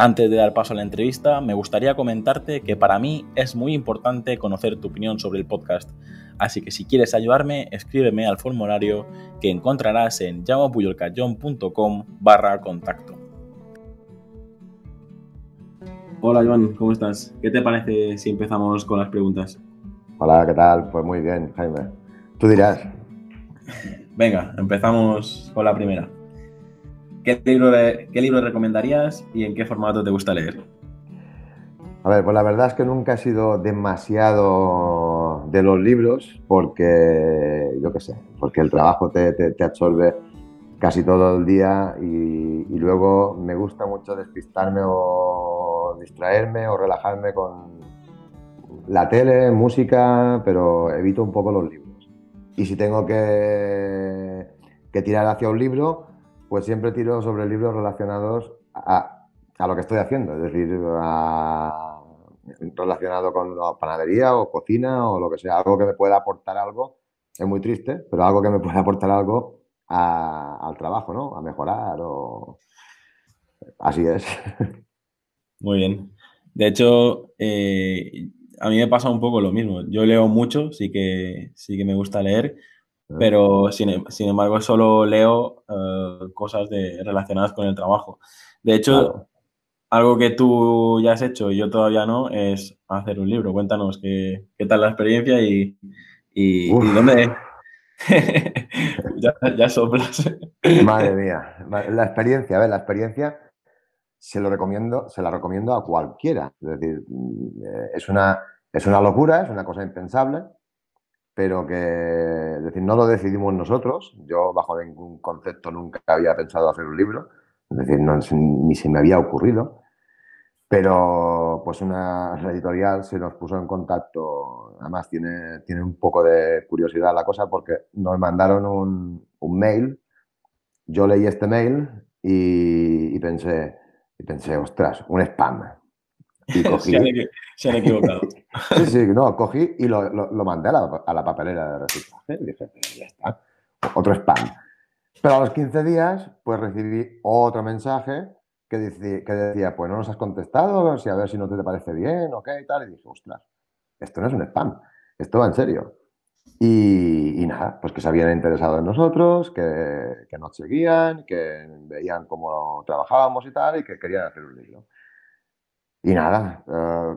Antes de dar paso a la entrevista, me gustaría comentarte que para mí es muy importante conocer tu opinión sobre el podcast, así que si quieres ayudarme, escríbeme al formulario que encontrarás en llamapuyolcayón.com barra contacto. Hola Joan, ¿cómo estás? ¿Qué te parece si empezamos con las preguntas? Hola, ¿qué tal? Pues muy bien, Jaime. Tú dirás. Venga, empezamos con la primera. ¿Qué libro, ¿Qué libro recomendarías y en qué formato te gusta leer? A ver, pues la verdad es que nunca he sido demasiado de los libros porque, yo qué sé, porque el trabajo te, te, absorbe casi todo el día y, y, luego me gusta mucho despistarme o distraerme o relajarme con la tele, música, pero evito un poco los libros. Y si tengo que, que tirar hacia un libro, pues siempre tiro sobre libros relacionados a, lo que estoy haciendo, es decir, relacionado con la panadería o cocina o lo que sea, algo que me pueda aportar algo, es muy triste, pero algo que me pueda aportar algo al trabajo, ¿no? A mejorar o... Así es. Muy bien. De hecho, eh, a mí me pasa un poco lo mismo. Yo leo mucho, sí que, sí que me gusta leer, pero sin, embargo solo leo eh, cosas de, relacionadas con el trabajo. De hecho, algo que tú ya has hecho y yo todavía no es hacer un libro. Cuéntanos qué, qué tal la experiencia y, y, dónde... ya, ya soplas. Madre mía, la experiencia, a ver, la experiencia se lo recomiendo, se la recomiendo a cualquiera. Es decir, mm, eh, es una, es una locura, es una cosa impensable, pero que, es decir, no lo decidimos nosotros. Yo, bajo ningún concepto, nunca había pensado hacer un libro, es decir, ni se me había ocurrido. Pero, pues, una editorial se nos puso en contacto. Además, tiene, tiene un poco de curiosidad la cosa porque nos mandaron un, un mail. Yo leí este mail y, y, pensé, y pensé, ostras, un spam. Y cogí, se, han, equivocado. Sí, sí, no, cogí y lo, lo, mandé a la, a la, papelera de reciclaje y dije, ya está, otro spam. Pero a los 15 días, pues recibí otro mensaje que decía, que decía, pues no nos has contestado, a ver si no te parece bien, ok, y tal. Y dije, ostras, esto no es un spam, esto va en serio. Y, y, nada, pues que se habían interesado en nosotros, que, que, nos seguían, que veían cómo trabajábamos y tal, y que querían hacer un libro. Y nada, eh,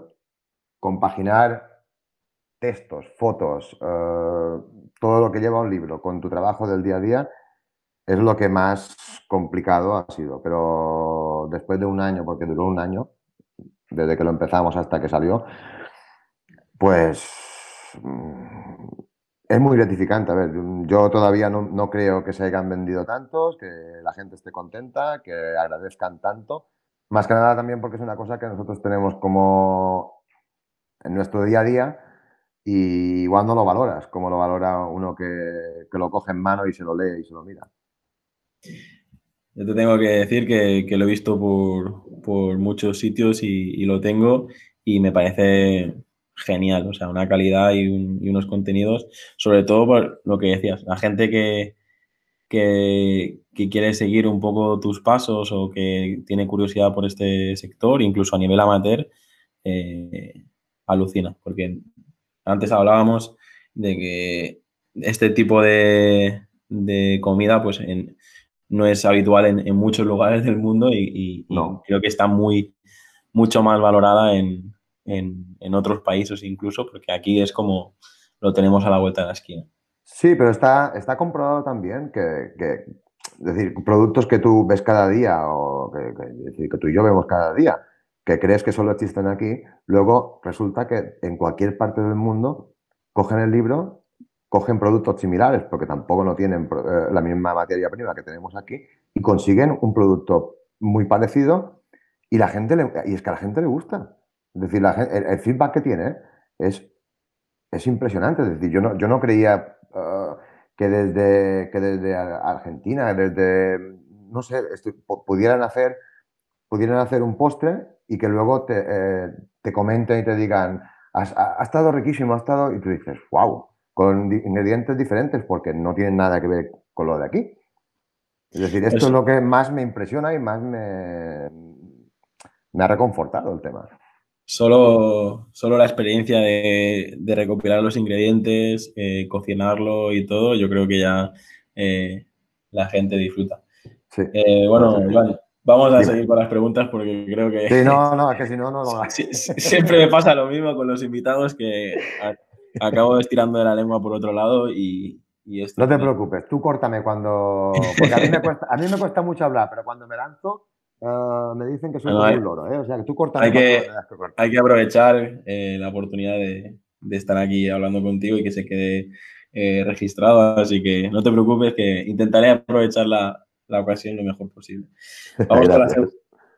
compaginar textos, fotos, eh, todo lo que lleva un libro con tu trabajo del día a día es lo que más complicado ha sido. Pero después de un año, porque duró un año, desde que lo empezamos hasta que salió, pues mm, es muy gratificante. A ver, yo todavía no, no, creo que se hayan vendido tantos, que la gente esté contenta, que agradezcan tanto. Más que nada también porque es una cosa que nosotros tenemos como en nuestro día a día y igual no lo valoras, como lo valora uno que, que lo coge en mano y se lo lee y se lo mira. Yo te tengo que decir que, que lo he visto por, por muchos sitios y, lo tengo y me parece genial, o sea, una calidad y, un, y, unos contenidos, sobre todo por lo que decías, la gente que, que, quiere seguir un poco tus pasos o que tiene curiosidad por este sector, incluso a nivel amateur, eh, alucina. Porque antes hablábamos de que este tipo de, comida pues no es habitual en, muchos lugares del mundo y, creo que está muy mucho más valorada en, en otros países incluso, porque aquí es como lo tenemos a la vuelta de la esquina. Sí, pero está, está comprobado también que, es decir, productos que tú ves cada día o que, que, que, tú y yo vemos cada día, que crees que solo existen aquí, luego resulta que en cualquier parte del mundo cogen el libro, cogen productos similares, porque tampoco no tienen eh, la misma materia prima que tenemos aquí, y consiguen un producto muy parecido y la gente le, y es que a la gente le gusta. Es decir, el, feedback que tiene es, es impresionante. Es decir, yo no, yo no creía uh, que, desde, que desde Argentina, desde, no sé, pudieran hacer, pudieran hacer un postre y que luego te, eh, te comenten y te digan, ha, estado riquísimo, ha estado, y tú dices, wow, con ingredientes diferentes porque no tienen nada que ver con lo de aquí. Es decir, esto es lo que más me impresiona y más me, me ha reconfortado el tema. Solo, solo la experiencia de, recopilar los ingredientes, eh, cocinarlo y todo, yo creo que ya eh, la gente disfruta. Sí. Eh, bueno, vamos a seguir con las preguntas porque creo que... Sí, no, no, que si no, no lo Siempre me pasa lo mismo con los invitados que acabo estirando de la lengua por otro lado y, no te preocupes, tú córtame cuando... Porque a mí, me cuesta, a mí me cuesta mucho hablar, pero cuando me lanzo eh, me dicen que soy un loro, ¿eh? O sea, que tú córtame hay que, hay que aprovechar eh, la oportunidad de, estar aquí hablando contigo y que se quede registrado, así que no te preocupes que intentaré aprovechar la, ocasión lo mejor posible.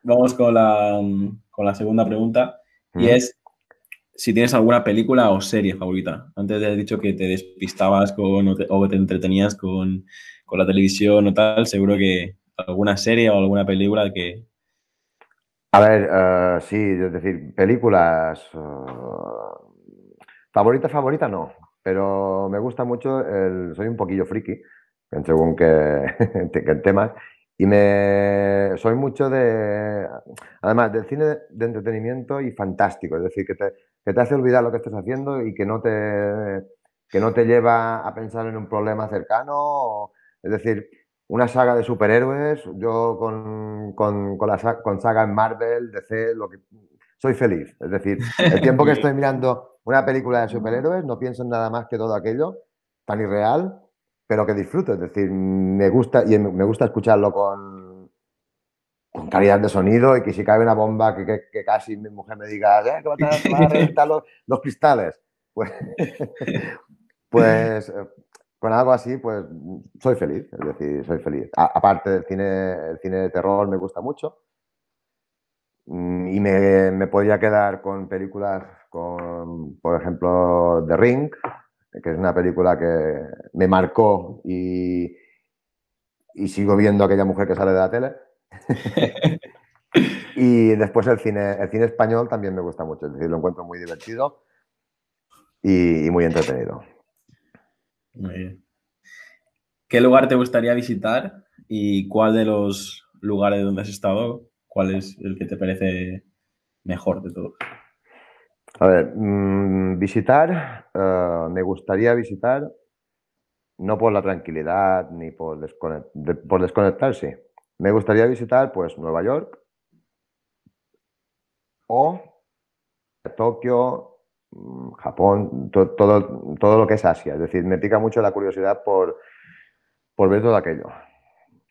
Vamos, con, la, con, la, segunda pregunta y es si tienes alguna película o serie favorita. Antes te has dicho que te despistabas con, o, te, entretenías con, la televisión o tal, seguro que alguna serie o alguna película que... A ver, eh, sí, es decir, películas... Uh, favorita, favorita no, pero me gusta mucho, el, soy un poquillo friki, según que, que temas, y me soy mucho de, además, del cine de entretenimiento y fantástico, es decir, que te, que te hace olvidar lo que estás haciendo y que no te, que no te lleva a pensar en un problema cercano. es decir, una saga de superhéroes, yo con, con, con, la, con saga en Marvel, DC, lo que, soy feliz. Es decir, el tiempo que estoy mirando una película de superhéroes, no pienso en nada más que todo aquello tan irreal, pero que disfruto. Es decir, me gusta, y me gusta escucharlo con, con calidad de sonido y que si cae una bomba que, casi mi mujer me diga eh, que va a, reventar los, cristales. Pues, pues eh, con algo así, pues soy feliz, es decir, soy feliz. aparte del cine, el cine de terror me gusta mucho y me, me podría quedar con películas con, por ejemplo, The Ring, que es una película que me marcó y, y sigo viendo a aquella mujer que sale de la tele. y después el cine, el cine español también me gusta mucho, es decir, lo encuentro muy divertido y, muy entretenido. Muy bien. ¿Qué lugar te gustaría visitar y cuál de los lugares donde has estado, cuál es el que te parece mejor de todos? A ver, mm, visitar, eh, me gustaría visitar, no por la tranquilidad ni por, por desconectarse, me gustaría visitar pues Nueva York o Tokio, mm, Japón, todo, todo lo que es Asia. Es decir, me pica mucho la curiosidad por, por ver todo aquello.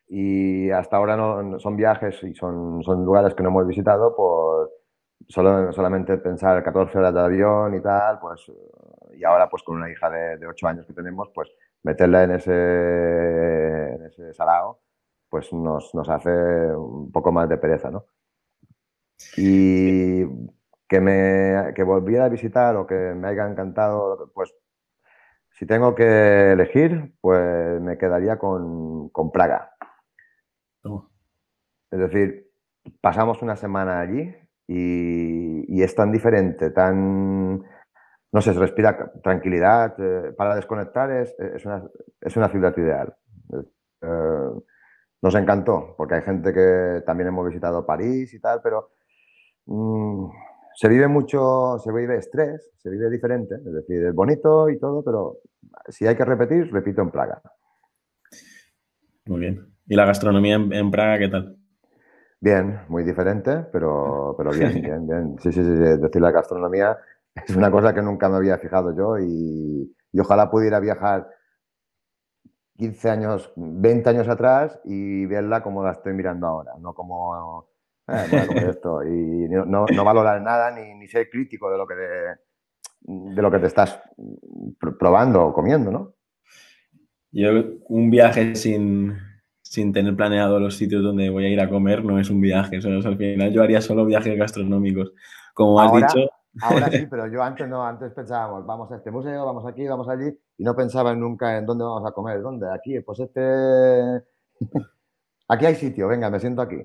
Y hasta ahora no, son viajes y son, son lugares que no hemos visitado por solo, solamente pensar 14 horas de avión y tal, pues y ahora pues con una hija de, de 8 años que tenemos, pues meterla en ese, en ese salao pues nos, hace un poco más de pereza, ¿no? Y que me que volviera a visitar o que me haya encantado, pues si tengo que elegir, pues me quedaría con, Praga. Es decir, pasamos una semana allí y, es tan diferente, tan, no sé, se respira tranquilidad, eh, para desconectar es, una, es, una, ciudad ideal. Eh, nos encantó, porque hay gente que también hemos visitado París y tal, pero mm, se vive mucho, se vive estrés, se vive diferente, es decir, es bonito y todo, pero si hay que repetir, repito en Praga. Muy bien. ¿Y la gastronomía en, Praga qué tal? Bien, muy diferente, pero, pero bien, bien, bien. Sí, sí, sí, es decir, la gastronomía es una cosa que nunca me había fijado yo y, y ojalá pudiera viajar 15 años, 20 años atrás y verla como la estoy mirando ahora, no como, eh, esto. Y no, no, valorar nada ni, ni, ser crítico de lo que, de, lo que te estás probando o comiendo, ¿no? Yo, un viaje sin, sin tener planeado los sitios donde voy a ir a comer no es un viaje. al final yo haría solo viajes gastronómicos. como has dicho. Ahora sí, pero yo antes no, antes pensábamos, vamos a este museo, vamos aquí, vamos allí, y no pensaba nunca en dónde vamos a comer, dónde, aquí, pues este... aquí hay sitio, venga, me siento aquí.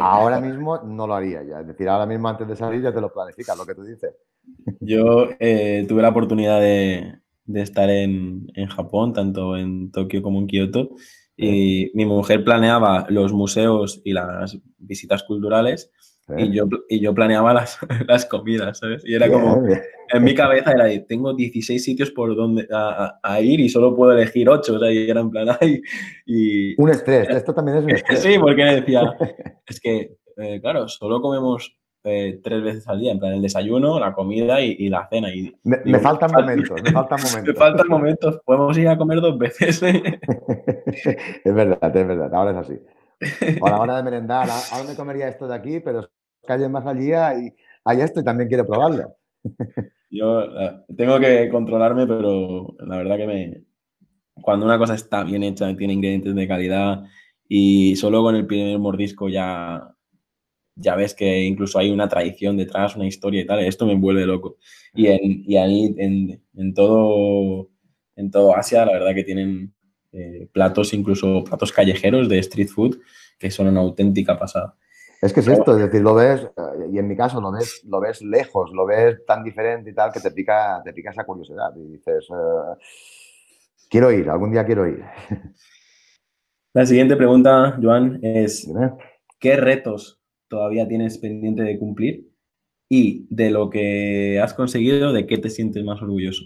Ahora mismo no lo haría ya, es decir, ahora mismo antes de salir ya te lo planificas, lo que tú dices. Yo eh, tuve la oportunidad de, estar en, en, Japón, tanto en Tokio como en Kioto, y mi mujer planeaba los museos y las visitas culturales y, yo, y yo planeaba las, las comidas, ¿sabes? Y era como, en mi cabeza era, tengo 16 sitios por donde a, ir y solo puedo elegir 8, o sea, y era en plan, ay, y... Un estrés, esto también es un estrés. sí, porque decía, es que, eh, claro, solo comemos eh, tres veces al día, en plan el desayuno, la comida y, la cena. Y, me, faltan momentos, me faltan momentos. me faltan momentos, podemos ir a comer dos veces. es verdad, es verdad, ahora es así. A la hora de merendar, ahora me comería esto de aquí, pero calle más allí y hay esto y también quiero probarlo. Yo eh, tengo que controlarme, pero la verdad que me... Cuando una cosa está bien hecha, tiene ingredientes de calidad y solo con el primer mordisco ya ya ves que incluso hay una tradición detrás, una historia y tal, esto me vuelve loco. Y, en, y ahí en, todo, en todo Asia, la verdad que tienen eh, platos, incluso platos callejeros de street food, que son una auténtica pasada. Es que es esto, es decir, lo ves, eh, y en mi caso lo ves, lo ves lejos, lo ves tan diferente y tal, que te pica, te pica esa curiosidad. Y dices, eh, quiero ir, algún día quiero ir. La siguiente pregunta, Joan, es, ¿qué retos todavía tienes pendiente de cumplir y de lo que has conseguido, de qué te sientes más orgulloso.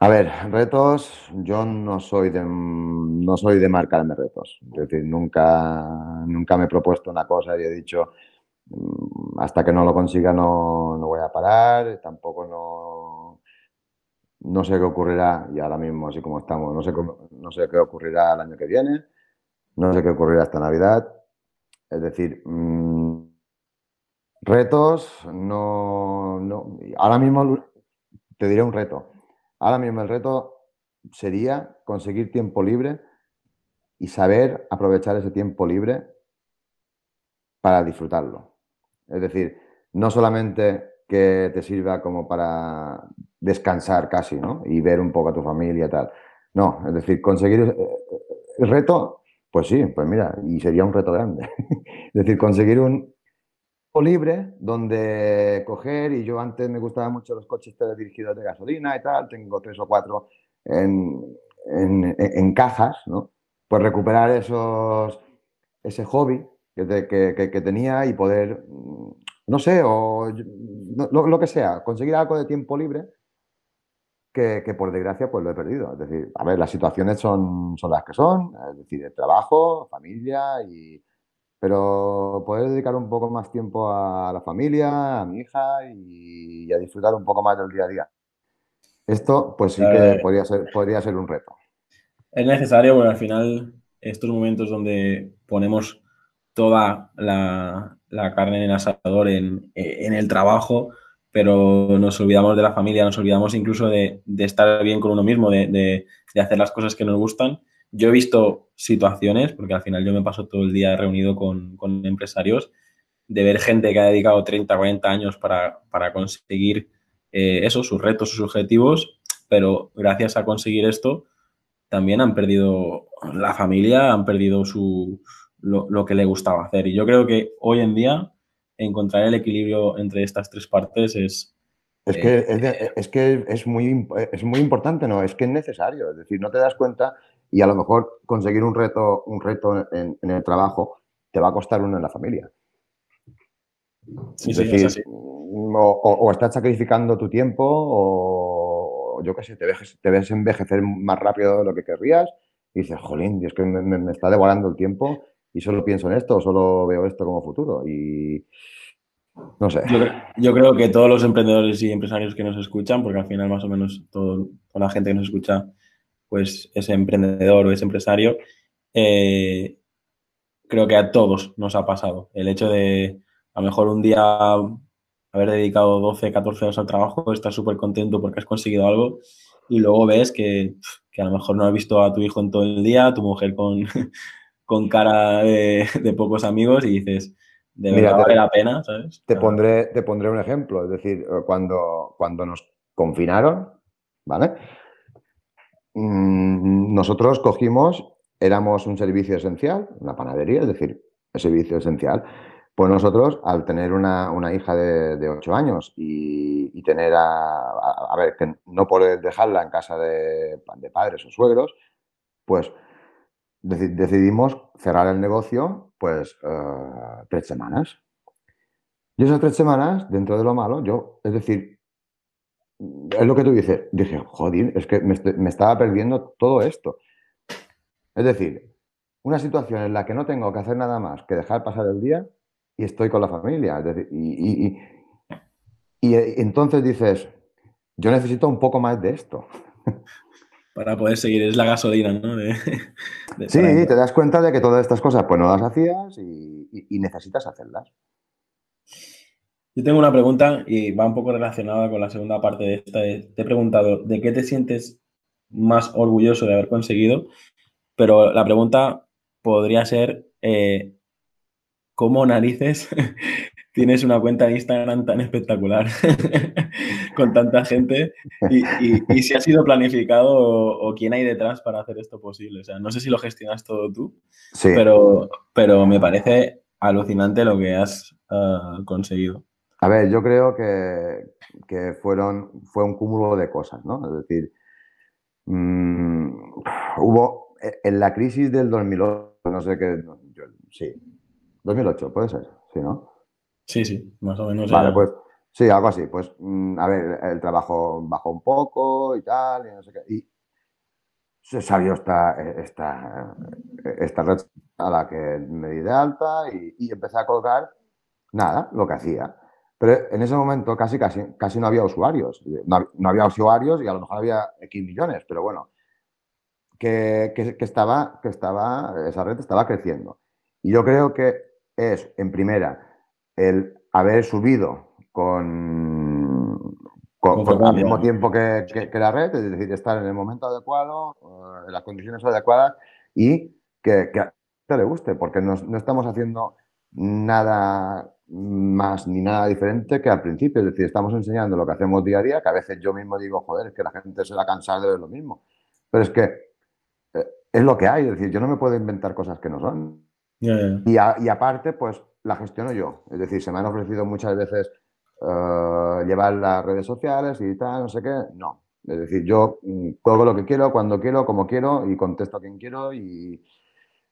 A ver, retos, yo no soy de, no soy de marcarme retos. Es decir, nunca, nunca me he propuesto una cosa y he dicho, mm, hasta que no lo consiga no, no voy a parar, tampoco no, no sé qué ocurrirá, y ahora mismo así como estamos, no sé, no sé qué ocurrirá el año que viene, no sé qué ocurrirá hasta Navidad, es decir, mm, retos, no, no, Ahora mismo te diré un reto. Ahora mismo el reto sería conseguir tiempo libre y saber aprovechar ese tiempo libre para disfrutarlo. Es decir, no solamente que te sirva como para descansar casi, ¿no? Y ver un poco a tu familia y tal. No, es decir, conseguir eh, eh, el reto pues sí, pues mira, y sería un reto grande. es decir, conseguir un libre donde coger, y yo antes me gustaban mucho los coches dirigidos de gasolina y tal, tengo tres o cuatro en, cajas, ¿no? Pues recuperar esos, ese hobby que, tenía y poder, no sé, o lo, que sea, conseguir algo de tiempo libre que, por desgracia pues lo he perdido. Es decir, a ver, las situaciones son, son las que son, es decir, el trabajo, familia, y, pero poder dedicar un poco más tiempo a la familia, a mi hija y, a disfrutar un poco más del día a día. Esto pues sí que podría ser, podría ser un reto. Es necesario, porque al final estos momentos donde ponemos toda la, carne en el asador en, en el trabajo, pero nos olvidamos de la familia, nos olvidamos incluso de, estar bien con uno mismo, de, hacer las cosas que nos gustan. Yo he visto situaciones, porque al final yo me paso todo el día reunido con, empresarios, de ver gente que ha dedicado 30, 40 años para, conseguir eh, eso, sus retos, sus objetivos, pero gracias a conseguir esto también han perdido la familia, han perdido su, lo, lo que le gustaba hacer. Y yo creo que hoy en día encontrar el equilibrio entre estas tres partes es... Es que, eh, es, que es, muy, es muy importante, ¿no? Es que es necesario. Es decir, no te das cuenta y a lo mejor conseguir un reto, un reto en, el trabajo te va a costar uno en la familia. es decir, o, estás sacrificando tu tiempo o, yo qué sé, te ves, te ves envejecer más rápido de lo que querrías y dices, jolín, es que me, me está devorando el tiempo y solo pienso en esto, solo veo esto como futuro. Y no sé. Yo, creo que todos los emprendedores y empresarios que nos escuchan, porque al final más o menos toda la gente que nos escucha pues es emprendedor o es empresario, eh, creo que a todos nos ha pasado. El hecho de a lo mejor un día haber dedicado 12, 14 horas al trabajo, estás súper contento porque has conseguido algo y luego ves que, que, a lo mejor no has visto a tu hijo en todo el día, tu mujer con con cara de, pocos amigos y dices, de verdad vale la pena, ¿sabes? Te pondré, te pondré un ejemplo. Es decir, eh, cuando, cuando nos confinaron, ¿vale? Mm, nosotros cogimos, éramos un servicio esencial, una panadería, es decir, el servicio esencial. Pues nosotros, al tener una, hija de, 8 años y, tener a, a, ver, que no poder dejarla en casa de, de padres o suegros, pues decidimos cerrar el negocio, pues, eh, tres semanas. Y esas tres semanas, dentro de lo malo, yo, es decir, es lo que tú dices, dije, joder, es que me, estaba perdiendo todo esto. Es decir, una situación en la que no tengo que hacer nada más que dejar pasar el día y estoy con la familia. y, y, entonces dices, yo necesito un poco más de esto. Para poder seguir, es la gasolina, ¿no? sí, te das cuenta de que todas estas cosas pues no las hacías y necesitas hacerlas. Yo tengo una pregunta y va un poco relacionada con la segunda parte de esta. Te he preguntado de qué te sientes más orgulloso de haber conseguido, pero la pregunta podría ser eh, ¿cómo narices tienes una cuenta de Instagram tan espectacular con tanta gente y, si ha sido planificado o, quién hay detrás para hacer esto posible. O sea, no sé si lo gestionas todo tú, pero, pero me parece alucinante lo que has ah, conseguido. A ver, yo creo que, fueron, fue un cúmulo de cosas, ¿no? Es decir, mm, hubo e, en la crisis del 2008, no sé qué, sí, 2008, puede ser, sí, ¿no? Sí, sí, más o menos. Vale, pues sí, algo así. Pues, mm, a ver, el trabajo bajó un poco y tal, y no sé qué. Y se salió esta, esta, esta red a la que me di de alta y, y empecé a colgar, nada, lo que hacía. Pero en ese momento casi, casi, casi no había usuarios. No, había usuarios y a lo mejor había X millones, pero bueno, que, estaba, que estaba, esa red estaba creciendo. Y yo creo que es, en primera, el haber subido con, con, al mismo tiempo que, la red, es decir, estar en el momento adecuado, eh, en las condiciones adecuadas y que, a te le guste, porque no, no estamos haciendo nada más ni nada diferente que al principio. Es decir, estamos enseñando lo que hacemos día a día, que a veces yo mismo digo, joder, es que la gente se va a cansar de ver lo mismo. Pero es que eh, es lo que hay, es decir, yo no me puedo inventar cosas que no son. Y, aparte, pues la gestiono yo. Es decir, se me han ofrecido muchas veces eh, llevar las redes sociales y tal, no sé qué. No. Es decir, yo mm, juego lo que quiero, cuando quiero, como quiero y contesto a quien quiero y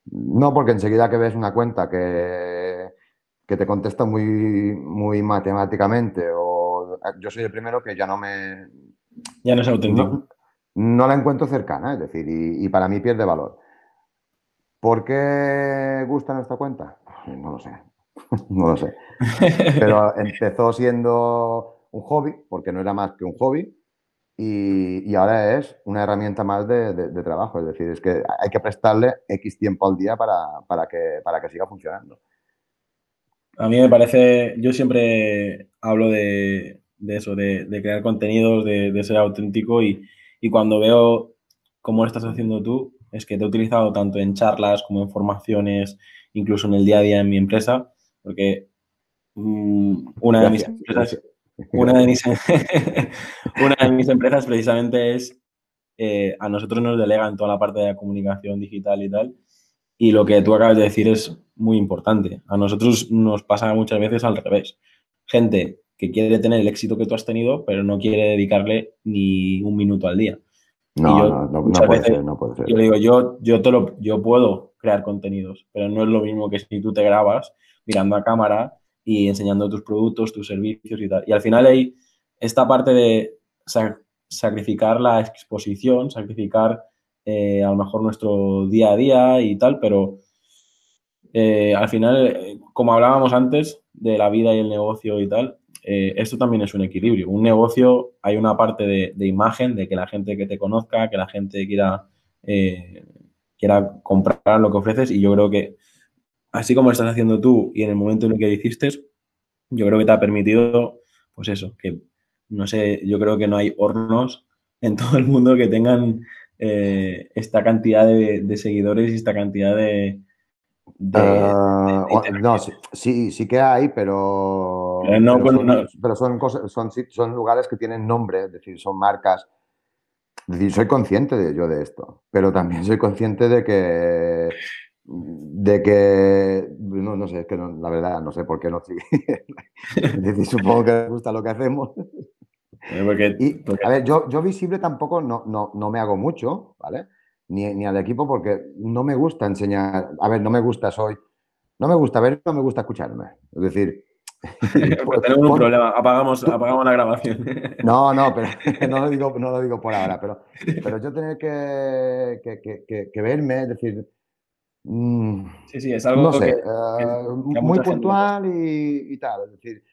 no porque enseguida que ves una cuenta que que te contesta muy, muy matemáticamente o yo soy el primero que ya no me... Ya no es auténtico. No, la encuentro cercana, es decir, y, para mí pierde valor. ¿Por qué gusta nuestra cuenta? No lo sé, no lo sé. Pero empezó siendo un hobby, porque no era más que un hobby, y, ahora es una herramienta más de, trabajo. Es decir, es que hay que prestarle X tiempo al día para, que, para que siga funcionando. A mí me parece, yo siempre hablo de, eso, de, crear contenidos, de, ser auténtico y, cuando veo cómo lo estás haciendo tú, es que te he utilizado tanto en charlas como en formaciones, incluso en el día a día en mi empresa, porque mm, una, de mis empresas, una, de mis, una de mis empresas precisamente es, eh, a nosotros nos delegan toda la parte de la comunicación digital y tal, y lo que tú acabas de decir es muy importante. A nosotros nos pasa muchas veces al revés. Gente que quiere tener el éxito que tú has tenido, pero no quiere dedicarle ni un minuto al día. No, no, no, puede ser, no puede ser. Yo digo, yo, yo, lo, yo puedo crear contenidos, pero no es lo mismo que si tú te grabas mirando a cámara y enseñando tus productos, tus servicios y tal. Y al final hay esta parte de sacrificar la exposición, sacrificar eh, a lo mejor nuestro día a día y tal, pero eh, al final, eh, como hablábamos antes de la vida y el negocio y tal, esto también es un equilibrio. Un negocio, hay una parte de, imagen, de que la gente que te conozca, que la gente quiera, quiera comprar lo que ofreces y yo creo que así como lo estás haciendo tú y en el momento en el que lo hiciste, yo creo que te ha permitido, pues eso, que no sé, yo creo que no hay hornos en todo el mundo que tengan eh, esta cantidad de, seguidores y esta cantidad de, Ah, no, sí, sí que hay, pero, pero, son, cosas, son, son, lugares que tienen nombre, es decir, son marcas. Es decir, soy consciente de yo de esto, pero también soy consciente de que de que no, no sé, es que la verdad no sé por qué no decir, supongo que les gusta lo que hacemos. y, a ver, yo, yo visible tampoco no, no, no me hago mucho, ¿vale? ni, al equipo porque no me gusta enseñar, a ver, no me gusta, soy, no me gusta ver, no me gusta escucharme. Es decir... pues tenemos un problema, apagamos, apagamos la grabación. no, no, pero no lo digo, no lo digo por ahora, pero, pero yo tener que, que, que, verme, es decir... Mm, sí, sí, es algo no sé, eh, muy puntual y, y, tal. Es decir,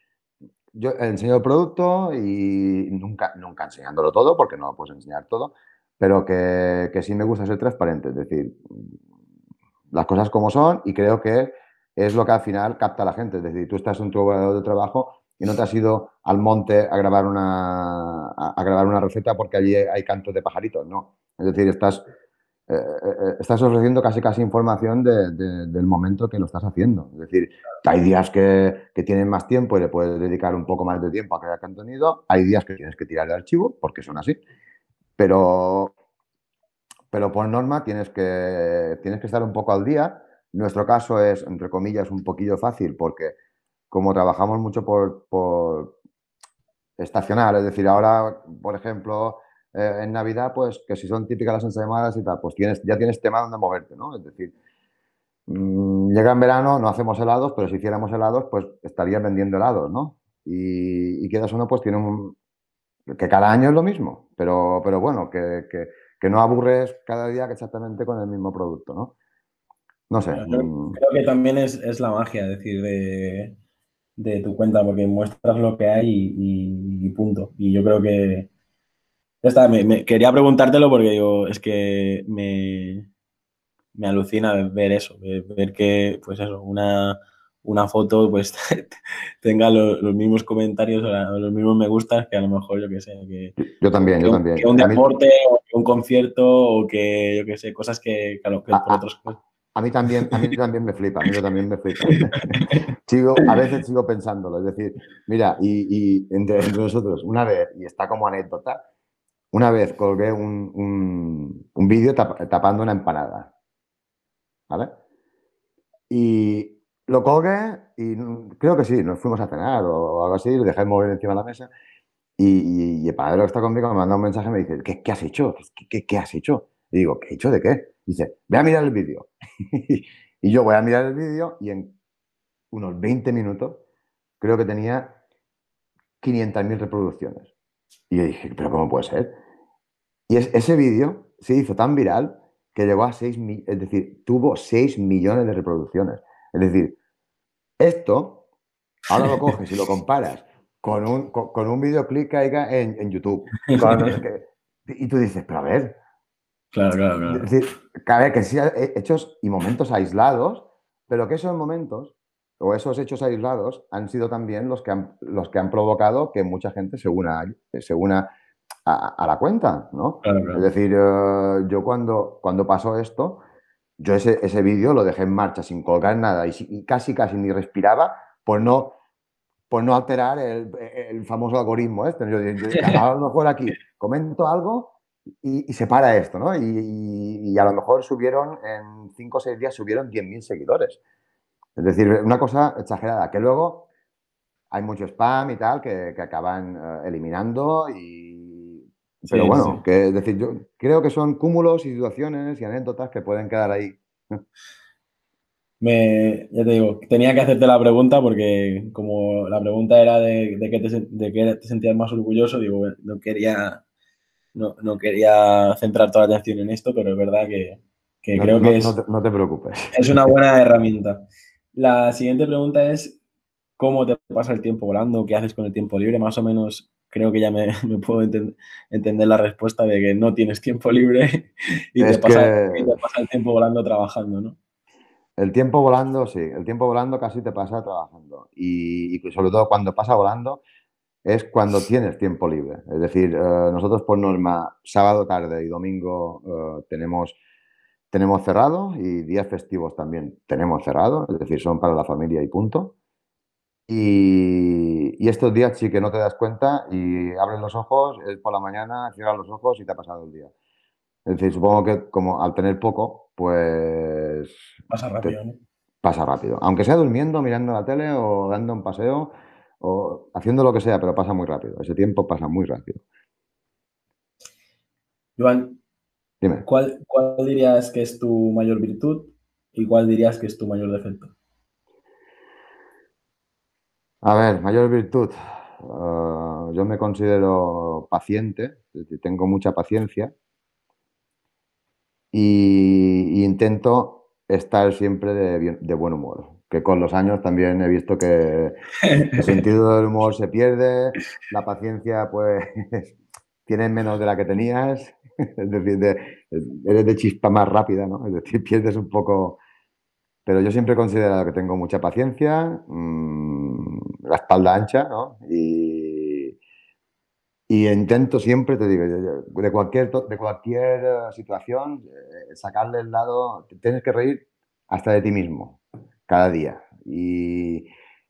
yo enseño el producto y nunca, nunca enseñándolo todo, porque no lo puedes enseñar todo, pero que, que sí me gusta ser transparente, es decir, las cosas como son y creo que es lo que al final capta a la gente. Es decir, tú estás en tu lugar de trabajo y no te has ido al monte a grabar una, a, grabar una receta porque allí hay cantos de pajaritos, no. Es decir, estás, eh, eh, estás ofreciendo casi casi información del momento que lo estás haciendo. Es decir, hay días que, que, tienen más tiempo y le puedes dedicar un poco más de tiempo a crear contenido, hay días que tienes que tirar el archivo porque son así. Pero, pero por norma tienes que, tienes que estar un poco al día. Nuestro caso es, entre comillas, un poquillo fácil porque como trabajamos mucho por, por estacional, es decir, ahora, por ejemplo, eh, en Navidad, pues que si son típicas las ensaimadas y tal, pues tienes, ya tienes tema donde moverte, ¿no? Es decir, mmm, llega en verano, no hacemos helados, pero si hiciéramos helados, pues estarían vendiendo helados, ¿no? Y, y quedas uno, pues tiene un, que cada año es lo mismo, pero, pero bueno, que, no aburres cada día exactamente con el mismo producto, ¿no? No sé. Mm. Creo, que también es, la magia, decir, de, tu cuenta, porque muestras lo que hay y, punto. Y yo creo que... Ya está, me, quería preguntártelo porque digo, es que me, me alucina ver eso, ver que, pues eso, una una foto pues tenga los, mismos comentarios o, los mismos me gustas que a lo mejor yo que sé que yo también yo también. que un deporte o que un concierto o que yo que sé cosas que, que, por otros a mí también a mí también me flipa a mí también me flipa. Sigo a veces sigo pensándolo es decir mira y, entre, nosotros una vez y está como anécdota una vez colgué un, un, un vídeo tapando una empanada ¿vale? y lo colgué y creo que sí, nos fuimos a cenar o algo así, lo dejé mover encima de la mesa y, el padre que está conmigo me manda un mensaje y me dice, ¿qué, has hecho? ¿Qué, has hecho? Y digo, ¿qué he hecho de qué? dice, ve a mirar el vídeo. y yo voy a mirar el vídeo y en unos 20 minutos creo que tenía 500.000 reproducciones. Y yo dije, ¿pero cómo puede ser? Y ese vídeo se hizo tan viral que llegó a 6 es decir, tuvo 6 millones de reproducciones. Es decir, esto, ahora lo coges y lo comparas con un, con, un videoclip que haya en, YouTube. y tú dices, pero a ver. Claro, claro, claro. Es decir, que, que sí, hechos y momentos aislados, pero que esos momentos o esos hechos aislados han sido también los que han, los que han provocado que mucha gente se una, se una a, la cuenta, ¿no? Es decir, eh, yo cuando, cuando pasó esto, yo ese, ese vídeo lo dejé en marcha sin colgar nada y, casi casi ni respiraba por no, por no alterar el, el famoso algoritmo este. Yo, a lo mejor aquí comento algo y, se para esto, ¿no? Y, a lo mejor subieron, en 5 o 6 días subieron 10.000 seguidores. Es decir, una cosa exagerada, que luego hay mucho spam y tal que, que acaban eh, eliminando y pero bueno, que es decir, yo creo que son cúmulos y situaciones y anécdotas que pueden quedar ahí. Me, ya te digo, tenía que hacerte la pregunta porque como la pregunta era de, de qué, te, de qué te sentías más orgulloso, digo, no quería, no, no, quería centrar toda la atención en esto, pero es verdad que, que creo que es, no te, preocupes. Es una buena herramienta. La siguiente pregunta es, ¿cómo te pasa el tiempo volando? ¿Qué haces con el tiempo libre? Más o menos creo que ya me, puedo entender la respuesta de que no tienes tiempo libre y te, pasa, el tiempo volando trabajando, ¿no? El tiempo volando, sí, el tiempo volando casi te pasa trabajando. Y, sobre todo cuando pasa volando es cuando tienes tiempo libre. Es decir, eh, nosotros por norma, sábado tarde y domingo eh, tenemos tenemos cerrado y días festivos también tenemos cerrado, es decir, son para la familia y punto. Y, estos días sí que no te das cuenta y abres los ojos, es por la mañana, cierras los ojos y te ha pasado el día. Es decir, supongo que como al tener poco, pues... Pasa rápido, ¿no? Pasa rápido. Aunque sea durmiendo, mirando la tele o dando un paseo o haciendo lo que sea, pero pasa muy rápido. Ese tiempo pasa muy rápido. Iván, Dime. ¿cuál, ¿cuál dirías que es tu mayor virtud y cuál dirías que es tu mayor defecto? A ver, mayor virtud. Ah, yo me considero paciente, tengo mucha paciencia y, intento estar siempre de, buen humor. Que con los años también he visto que el sentido del humor se pierde, la paciencia pues tienes menos de la que tenías, es decir, eres de chispa más rápida, ¿no? Es decir, pierdes un poco pero yo siempre he considerado que tengo mucha paciencia, mm, la espalda ancha, ¿no? Y, intento siempre, te digo, de cualquier, de cualquier eh, situación, eh, sacarle el lado, tienes que reír hasta de ti mismo, cada día. Y,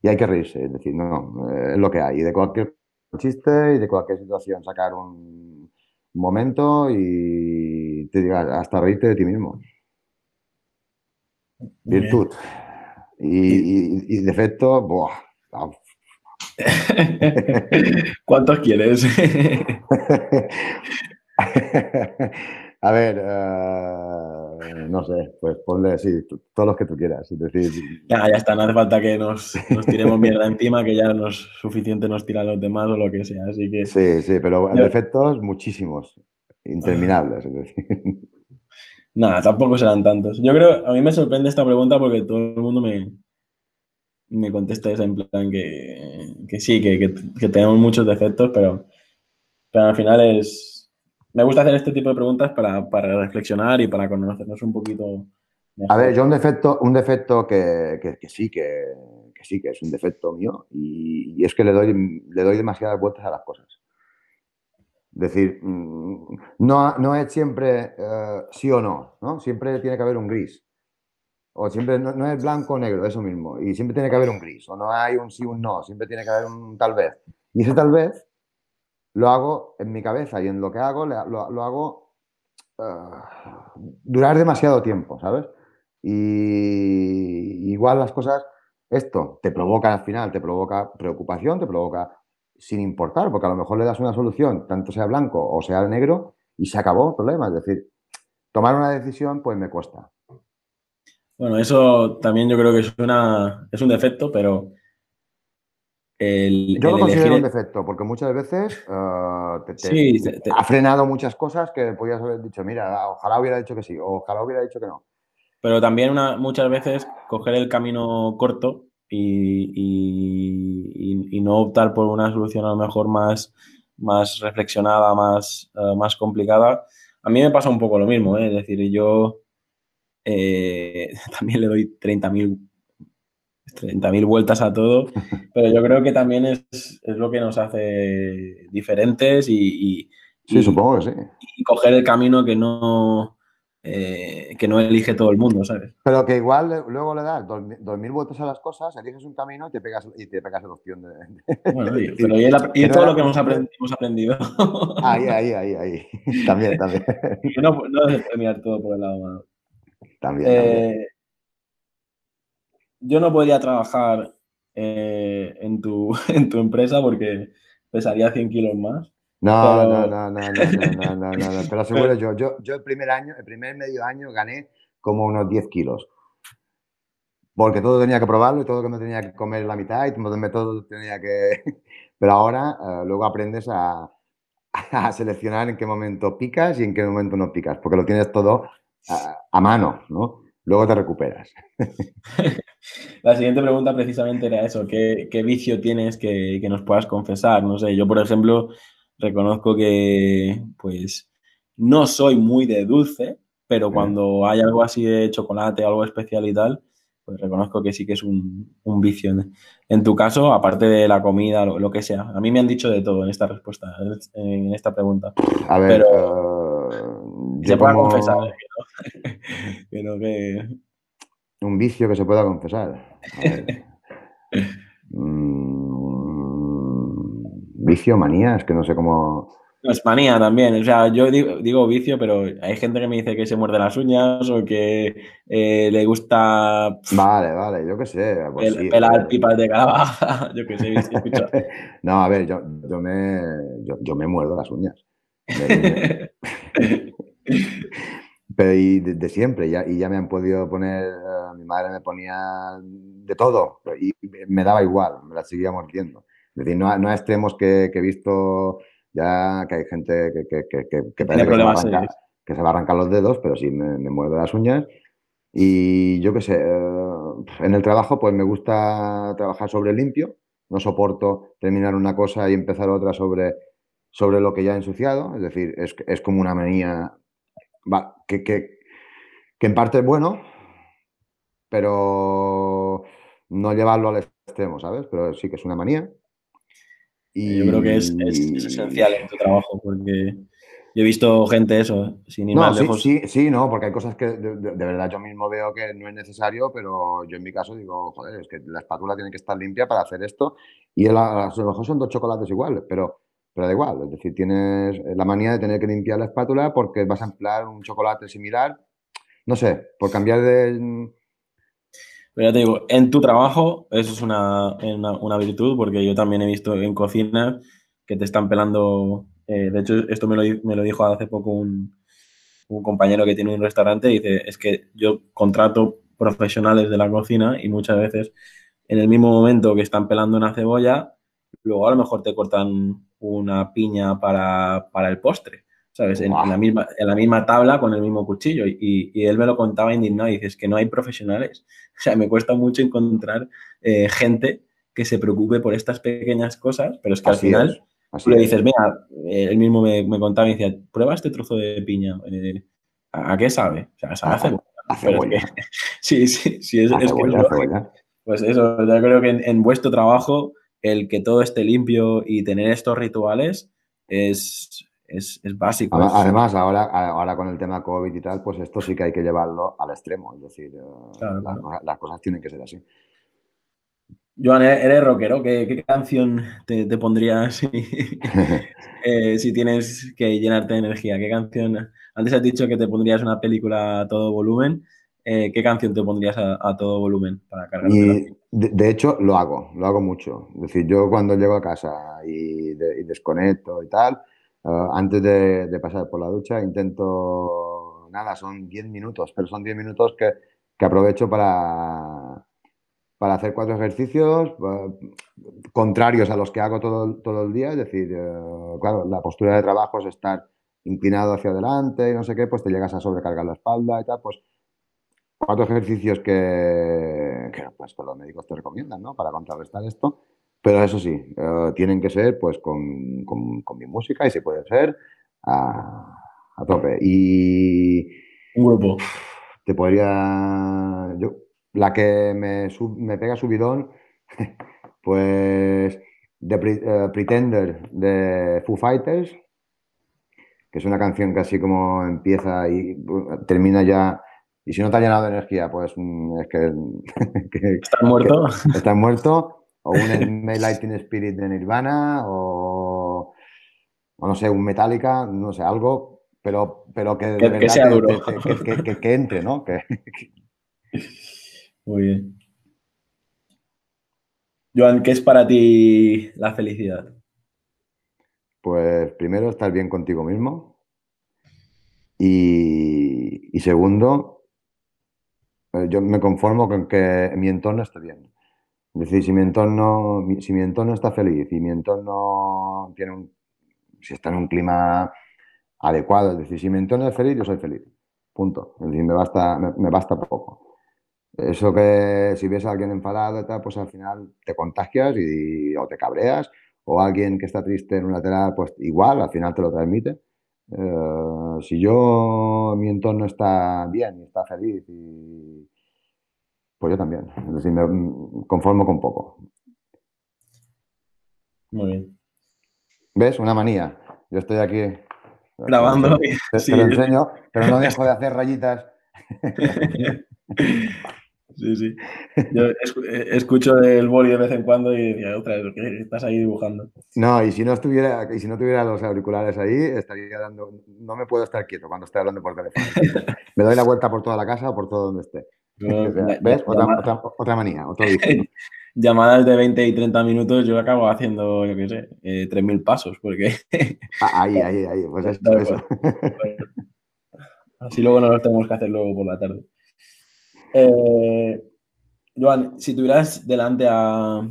hay que reírse, es decir, no, es lo que hay. Y de cualquier chiste y de cualquier situación sacar un, momento y te diga, hasta reírte de ti mismo. Virtud. Y, y, defecto, buah. ¿Cuántos quieres? A ver, eh, no sé, pues ponle así, todos los que tú quieras. Es decir, ya, ya está, no hace falta que nos, nos tiremos mierda encima, que ya nos suficiente nos tiran los demás o lo que sea. Así que. Sí, sí, pero defectos muchísimos, interminables. Es decir. Nada, tampoco serán tantos. Yo creo, a mí me sorprende esta pregunta porque todo el mundo me, me contesta esa en plan que, sí, que, tenemos muchos defectos, pero, pero al final es... Me gusta hacer este tipo de preguntas para, reflexionar y para conocernos un poquito A ver, yo un defecto, un defecto que, sí, que, sí, que es un defecto mío y, y es que le doy, le doy demasiadas vueltas a las cosas. Es decir, mm, no, no es siempre eh, sí o no, ¿no? Siempre tiene que haber un gris. O siempre no, es blanco o negro, eso mismo. Y siempre tiene que haber un gris. O no hay un sí o un no, siempre tiene que haber un tal vez. Y ese tal vez lo hago en mi cabeza y en lo que hago lo, hago eh, durar demasiado tiempo, ¿sabes? Y igual las cosas, esto te provoca al final, te provoca preocupación, te provoca sin importar, porque a lo mejor le das una solución, tanto sea blanco o sea negro, y se acabó el problema. Es decir, tomar una decisión, pues me cuesta. Bueno, eso también yo creo que es, una, es un defecto, pero. Yo lo considero un defecto, porque muchas veces eh, ha frenado muchas cosas que podías haber dicho, mira, ojalá hubiera dicho que sí, o ojalá hubiera dicho que no. Pero también una, muchas veces coger el camino corto y, no optar por una solución a lo mejor más, más reflexionada, más, eh, más complicada. A mí me pasa un poco lo mismo, ¿eh? es decir, yo eh, también le doy 30.000 30 vueltas a todo, pero yo creo que también es, es lo que nos hace diferentes y, sí, supongo que sí. y coger el camino que no, eh, que no elige todo el mundo, ¿sabes? Pero que igual luego le das dos, mil vueltas a las cosas, eliges un camino y te pegas, y te pegas la opción de... Bueno, y, todo lo que hemos aprendido. Ahí, ahí, ahí, ahí. También, también. No, no debes terminar todo por el lado malo. También, eh, Yo no podría trabajar eh, en, tu, en tu empresa porque pesaría 100 kilos más. No, no, no, no, no, no, no, no, te lo aseguro yo. yo. Yo el primer año, el primer medio año gané como unos 10 kilos. Porque todo tenía que probarlo y todo que me tenía que comer la mitad y todo tenía que... Pero ahora eh, luego aprendes a, a, seleccionar en qué momento picas y en qué momento no picas, porque lo tienes todo a, a mano, ¿no? Luego te recuperas. La siguiente pregunta precisamente era eso, ¿qué, qué vicio tienes que, que, nos puedas confesar? No sé, yo por ejemplo reconozco que pues no soy muy de dulce, pero cuando hay algo así de chocolate, algo especial y tal, pues reconozco que sí que es un, vicio. En, tu caso, aparte de la comida, lo, que sea. A mí me han dicho de todo en esta respuesta, en esta pregunta. A ver, pero uh, se puede confesar. que no, que... Un vicio que se pueda confesar. Mm, vicio, manía, es que no sé cómo. No, es manía también. O sea, yo digo, vicio, pero hay gente que me dice que se muerde las uñas o que eh, le gusta. Vale, vale, yo qué sé. Pues pelar pipas de calabaza. yo qué sé, no, a ver, yo, yo me, yo, me muerdo las uñas. pero y de, siempre, ya, y ya me han podido poner, eh, mi madre me ponía de todo, y me daba igual, me la seguía mordiendo. Es decir, no, no a extremos que, que he visto ya que hay gente que, que, que, que, que se, va que se va a arrancar los dedos, pero sí me, me muerde las uñas. Y yo qué sé, eh, en el trabajo pues me gusta trabajar sobre limpio, no soporto terminar una cosa y empezar otra sobre, sobre lo que ya he ensuciado, es decir, es, es como una manía va, que, que, que en parte es bueno, pero no llevarlo al extremo, ¿sabes? Pero sí que es una manía. Yo creo que es, esencial en tu trabajo porque yo he visto gente eso, sin ir más sí, lejos. Sí, sí, no, porque hay cosas que de, verdad yo mismo veo que no es necesario, pero yo en mi caso digo, joder, es que la espátula tiene que estar limpia para hacer esto y a lo mejor son dos chocolates iguales, pero, pero da igual, es decir, tienes la manía de tener que limpiar la espátula porque vas a emplear un chocolate similar, no sé, por cambiar de pero ya te digo, en tu trabajo eso es una, una, virtud, porque yo también he visto en cocina que te están pelando. Eh, de hecho, esto me lo, me lo, dijo hace poco un, un compañero que tiene un restaurante. Y dice: Es que yo contrato profesionales de la cocina y muchas veces en el mismo momento que están pelando una cebolla, luego a lo mejor te cortan una piña para, para el postre. ¿sabes? En, la misma, en la misma tabla con el mismo cuchillo. Y, y él me lo contaba indignado y dices que no hay profesionales. O sea, me cuesta mucho encontrar eh, gente que se preocupe por estas pequeñas cosas, pero es que al final le dices, mira, él mismo me, me, contaba y decía, prueba este trozo de piña. Eh, ¿a, qué sabe? O sea, sabe a cebolla. sí, sí, sí, es, es que Pues eso, yo creo que en, en vuestro trabajo el que todo esté limpio y tener estos rituales es, es, básico. Además, ahora, ahora con el tema COVID y tal, pues esto sí que hay que llevarlo al extremo. Es decir, eh, las, cosas tienen que ser así. Joan, eres rockero. ¿Qué, canción te, pondrías eh, si, tienes que llenarte de energía? ¿Qué canción? Antes has dicho que te pondrías una película a todo volumen. Eh, ¿Qué canción te pondrías a, todo volumen para cargar? de, de, hecho, lo hago, lo hago mucho. Es decir, yo cuando llego a casa y, y desconecto y tal, Ah, antes de, pasar por la ducha intento, nada, son 10 minutos, pero son 10 minutos que, aprovecho para, para hacer cuatro ejercicios ah, contrarios a los que hago todo, todo el día. Es decir, eh, claro, la postura de trabajo es estar inclinado hacia adelante y no sé qué, pues te llegas a sobrecargar la espalda y tal, pues cuatro ejercicios que, que pues, los médicos te recomiendan, ¿no? Para contrarrestar esto. Pero eso sí, eh, tienen que ser pues con, con, mi música y se puede ser a, a tope. Y. Grupo. Te podría. Yo, la que me, me pega subidón, pues. The eh, Pretender de Foo Fighters, que es una canción que así como empieza y uh, termina ya. Y si no te ha llenado de energía, pues mm, es que. que ¿Estás muerto? estás muerto o un Lighting Spirit de Nirvana, o, o, no sé, un Metallica, no sé, algo, pero, pero que de verdad sea duro. Que, que, entre, ¿no? Muy bien. Joan, ¿qué es para ti la felicidad? Pues primero estar bien contigo mismo y, y segundo, yo me conformo con que mi entorno esté bien. Es decir, si mi entorno, si mi entorno está feliz y mi entorno tiene un, si está en un clima adecuado, es decir, si mi entorno es feliz, yo soy feliz. Punto. Es decir, me basta, me, basta poco. Eso que si ves a alguien enfadado pues al final te contagias o te cabreas, o alguien que está triste en un lateral, pues igual, al final te lo transmite. Eh, si yo, mi entorno está bien y está feliz y, pues yo también. Es decir, me conformo con poco. Muy bien. ¿Ves? Una manía. Yo estoy aquí grabando. Te, te lo enseño, pero no dejo de hacer rayitas. Sí, sí. Yo escucho el boli de vez en cuando y decía, otra vez, ¿qué estás ahí dibujando? No, y si no estuviera, y si no tuviera los auriculares ahí, estaría dando. No me puedo estar quieto cuando estoy hablando por teléfono. me doy la vuelta por toda la casa o por todo donde esté. ¿Ves? Otra, otra, manía, otro Llamadas de 20 y 30 minutos, yo acabo haciendo, yo qué sé, eh, 3.000 pasos, porque. Ah, ahí, ahí, ahí. Pues eso. Así luego no los tenemos que hacer luego por la tarde. Eh, Joan, si tuvieras delante a,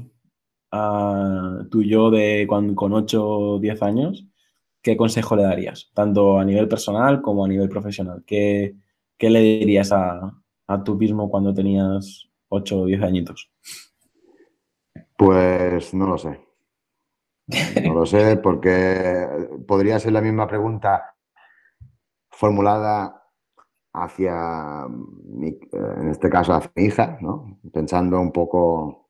tu yo de con 8 o 10 años, ¿qué consejo le darías? Tanto a nivel personal como a nivel profesional. ¿Qué, le dirías a, a tú mismo cuando tenías 8 o 10 añitos? Pues no lo sé. No lo sé porque podría ser la misma pregunta formulada hacia, en este caso, hacia mi hija, ¿no? pensando un poco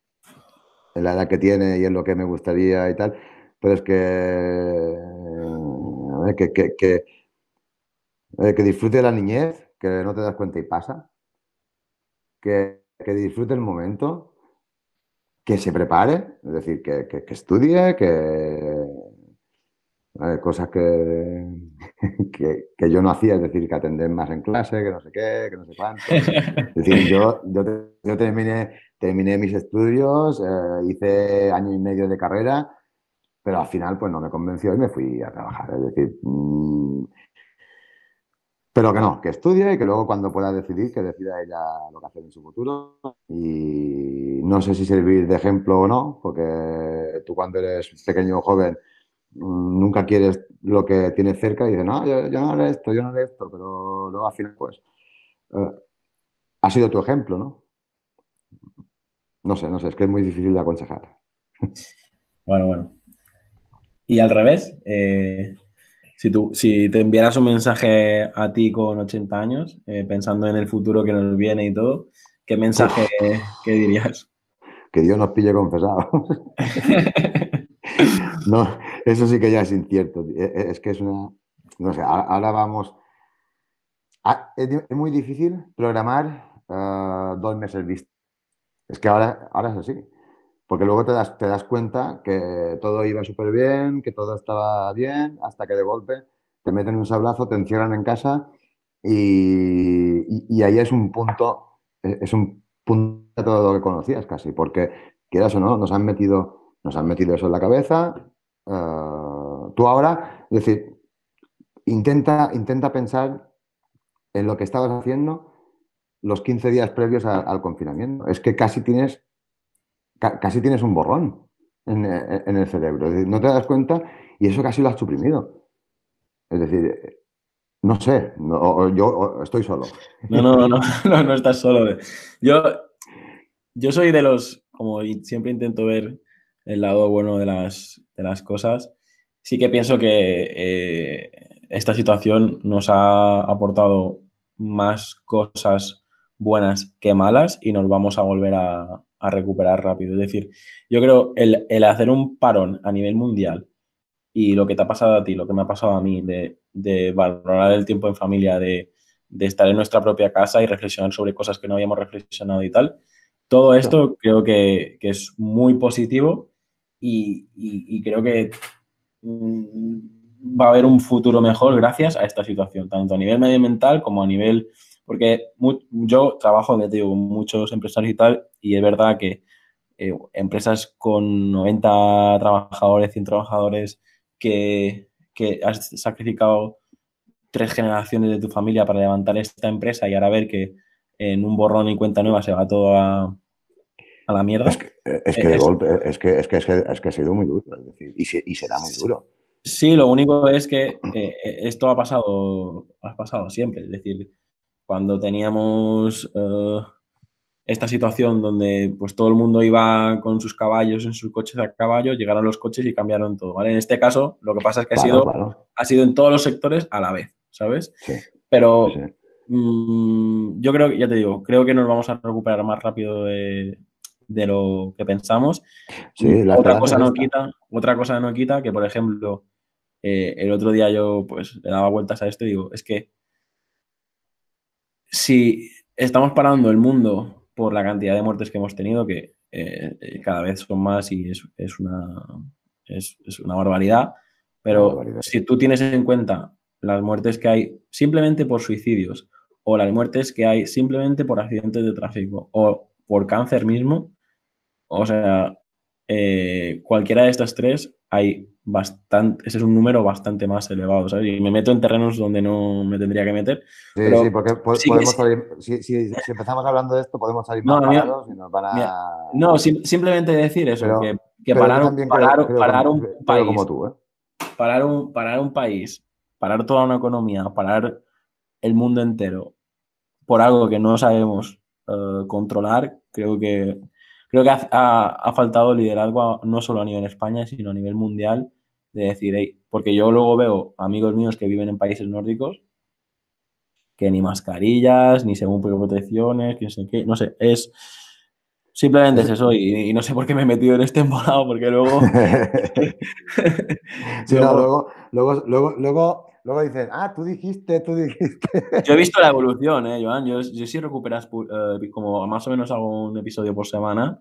en la edad que tiene y en lo que me gustaría y tal, pero es que, que, que, que, eh, que disfrute la niñez, que no te das cuenta y pasa, que, que disfrute el momento, que se prepare, es decir, que, que estudie, que, cosas que, que, yo no hacía, es decir, que atender más en clase, que no sé qué, que no sé cuánto. Es decir, yo, yo, terminé, terminé mis estudios, eh, hice año y medio de carrera, pero al final pues no me convenció y me fui a trabajar. Es decir, mm, pero que no, que estudie y que luego cuando pueda decidir, que decida ella lo que hacer en su futuro. Y no sé si servir de ejemplo o no, porque tú cuando eres pequeño o joven nunca quieres lo que tienes cerca y dices, no, yo, no haré esto, yo no haré esto, pero luego al final, pues, eh, ha sido tu ejemplo, ¿no? No sé, no sé, es que es muy difícil de aconsejar. Bueno, bueno. Y al revés, eh, si, tú, si te enviaras un mensaje a ti con 80 años, eh, pensando en el futuro que nos viene y todo, ¿qué mensaje qué dirías? Que Dios nos pille confesados. no, eso sí que ya es incierto. E, e, es que es una. No sé, ahora vamos. Es muy difícil programar ah, dos meses vista. Es que ahora, ahora es así. Porque luego te das, te das cuenta que todo iba súper bien, que todo estaba bien, hasta que de golpe te meten un sablazo, te encierran en casa y, y, ahí es un punto, e, es un punto de todo lo que conocías casi, porque quieras o no, nos han metido, nos han metido eso en la cabeza, Ah, tú ahora, es decir, intenta, intenta pensar en lo que estabas haciendo los 15 días previos al confinamiento. Es que casi tienes, casi tienes un borrón en, el cerebro. no te das cuenta y eso casi lo has suprimido. Es decir, no sé, yo estoy solo. No, no, no, no, no, estás solo. Yo, yo soy de los, como siempre intento ver el lado bueno de las, de las cosas. Sí que pienso que eh, esta situación nos ha aportado más cosas buenas que malas y nos vamos a volver a, a recuperar rápido. Es decir, yo creo el, el, hacer un parón a nivel mundial y lo que te ha pasado a ti, lo que me ha pasado a mí, de, de valorar el tiempo en familia, de, de, estar en nuestra propia casa y reflexionar sobre cosas que no habíamos reflexionado y tal, todo esto creo que, que es muy positivo y, creo que mm, va a haber un futuro mejor gracias a esta situación, tanto a nivel medioambiental como a nivel, porque yo trabajo, digo, con muchos empresarios y tal, y es verdad que eh, empresas con 90 trabajadores, 100 trabajadores, que, que has sacrificado tres generaciones de tu familia para levantar esta empresa y ahora ver que en un borrón y cuenta nueva se va todo a, a la mierda. Es que, es que de golpe, es que, es que, es que, ha sido muy duro, y, será muy duro. Sí, lo único es que eh, esto ha pasado, ha pasado siempre. Es decir, cuando teníamos eh, esta situación donde pues todo el mundo iba con sus caballos en sus coches a caballo, llegaron los coches y cambiaron todo. ¿vale? En este caso, lo que pasa es que ha, sido, ha sido en todos los sectores a la vez, ¿sabes? Sí. Pero mm, yo creo ya te digo, creo que nos vamos a recuperar más rápido de, de lo que pensamos. otra cosa no quita, otra cosa no quita que, por ejemplo, eh, el otro día yo pues le daba vueltas a esto y digo, es que si estamos parando el mundo por la cantidad de muertes que hemos tenido, que eh, cada vez son más y es, una, es, una barbaridad, pero si tú tienes en cuenta las muertes que hay simplemente por suicidios o las muertes que hay simplemente por accidentes de tráfico o por cáncer mismo, o sea, eh, cualquiera de estas tres hay bastante, ese es un número bastante más elevado, ¿sabes? Y me meto en terrenos donde no me tendría que meter. Sí, sí, porque podemos salir, si, empezamos hablando de esto, podemos salir más parados y nos van a... no, simplemente decir eso, que, parar, un país... como tú, ¿eh? Parar un, parar un país, parar toda una economía, parar el mundo entero por algo que no sabemos eh, controlar, creo que creo que ha, faltado liderazgo no solo a nivel España, sino a nivel mundial, de decir, hey, porque yo luego veo amigos míos que viven en países nórdicos que ni mascarillas, ni según protecciones, que sé qué, no sé, es simplemente es eso y, no sé por qué me he metido en este embolado, porque luego... sí, luego, luego, luego, luego Luego dicen, ah, tú dijiste, tú dijiste. Yo he visto la evolución, ¿eh, Joan? Yo, yo sí recuperas, eh, como más o menos hago un episodio por semana.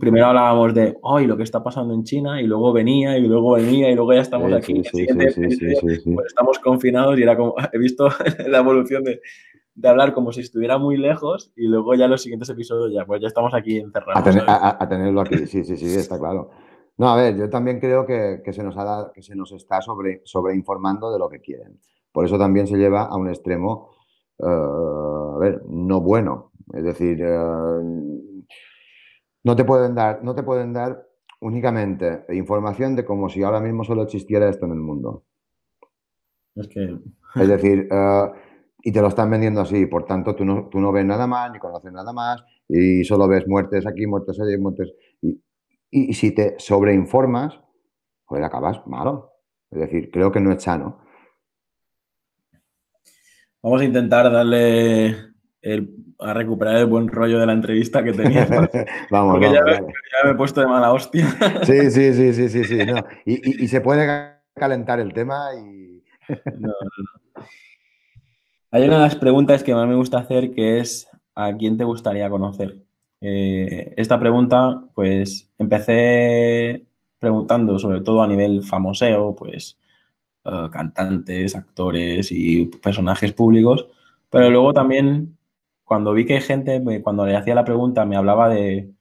Primero hablábamos de, hoy lo que está pasando en China, y luego venía, y luego venía, y luego ya estamos aquí. Sí, sí, pues estamos confinados y era como, he visto la evolución de, de, hablar como si estuviera muy lejos, y luego ya los siguientes episodios ya, pues ya estamos aquí encerrados. A, tenerlo aquí, sí, sí, sí, está claro. No, a ver, yo también creo que, se, nos ha que se nos está sobre, sobreinformando de lo que quieren. Por eso también se lleva a un extremo, eh, a ver, no bueno. Es decir, eh, no, te pueden dar, no te pueden dar únicamente información de como si ahora mismo solo existiera esto en el mundo. Es que... Es decir, eh, y te lo están vendiendo así, por tanto tú no, tú no ves nada más, ni conoces nada más, y solo ves muertes aquí, muertes allí, muertes... Y, y, si te sobreinformas, pues acabas malo. Es decir, creo que no es sano. Vamos a intentar darle a recuperar el buen rollo de la entrevista que tenía. vamos, Porque ya, me he puesto de mala hostia. sí, sí, sí, sí, sí, sí. Y, se puede calentar el tema y. Hay una de las preguntas que más me gusta hacer que es ¿a quién te gustaría conocer? Eh, esta pregunta, pues empecé preguntando sobre todo a nivel famoseo, pues eh, cantantes, actores y personajes públicos, pero luego también cuando vi que gente, cuando le hacía la pregunta, me hablaba de,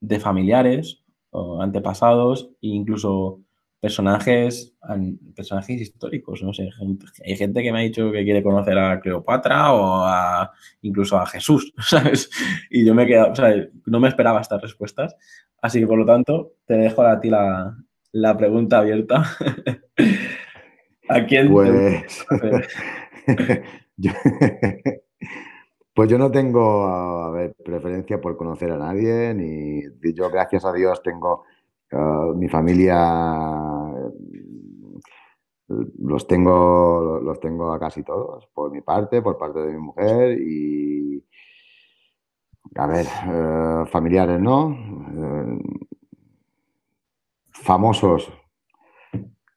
de familiares, o antepasados e incluso personajes, personajes históricos, no sé, hay gente que me ha dicho que quiere conocer a Cleopatra o a, incluso a Jesús, ¿sabes? Y yo me he quedado, o sea, no me esperaba estas respuestas, así que por lo tanto te dejo a ti la, pregunta abierta. ¿A quién? Pues... yo, pues yo no tengo preferencia por conocer a nadie, ni yo gracias a Dios tengo mi familia los tengo, los tengo a casi todos, por mi parte, por parte de mi mujer y, a ver, eh, familiares, ¿no? Eh, famosos,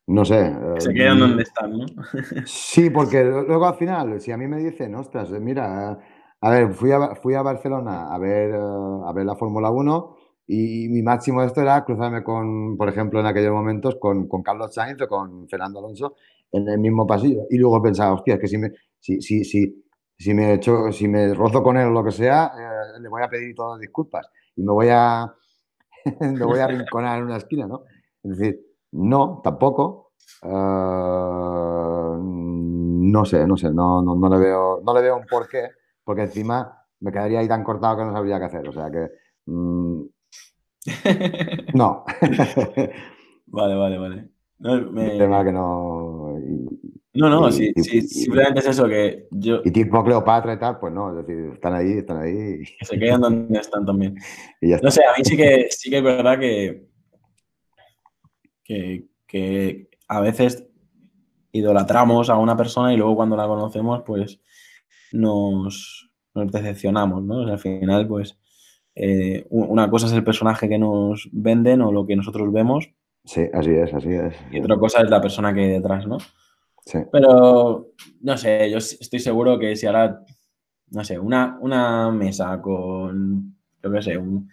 no sé. Se quedan donde están, ¿no? sí, porque luego al final, si a mí me dicen, ostras, mira, a ver, fui a, fui a Barcelona a ver, a ver la Fórmula 1 y mi máximo de esto era cruzarme con, por ejemplo, en aquellos momentos con, con Carlos Sainz o con Fernando Alonso en el mismo pasillo. Y luego pensaba, hostia, es que si me, si, si, si, si me, echo, si me rozo con él o lo que sea, eh, le voy a pedir todas disculpas y me voy a, me voy a arrinconar en una esquina, ¿no? Es decir, no, tampoco. Eh, no sé, no sé, no, no, no, le veo, no le veo un porqué, porque encima me quedaría ahí tan cortado que no sabría qué hacer. O sea que mm, no. vale, vale, vale. No, tema que no. no, no, sí, simplemente es eso que yo. Y tipo Cleopatra y tal, pues no, es decir, están ahí, están ahí. se quedan donde están también. no sé, a mí sí que, sí que es verdad que, que, que a veces idolatramos a una persona y luego cuando la conocemos, pues nos, nos decepcionamos, ¿no? al final, pues eh, una cosa es el personaje que nos venden o lo que nosotros vemos Sí, así es, así es. Y otra cosa es la persona que hay detrás, ¿no? Sí. Pero, no sé, yo estoy seguro que si ahora, no sé, una, una mesa con, yo qué sé, un,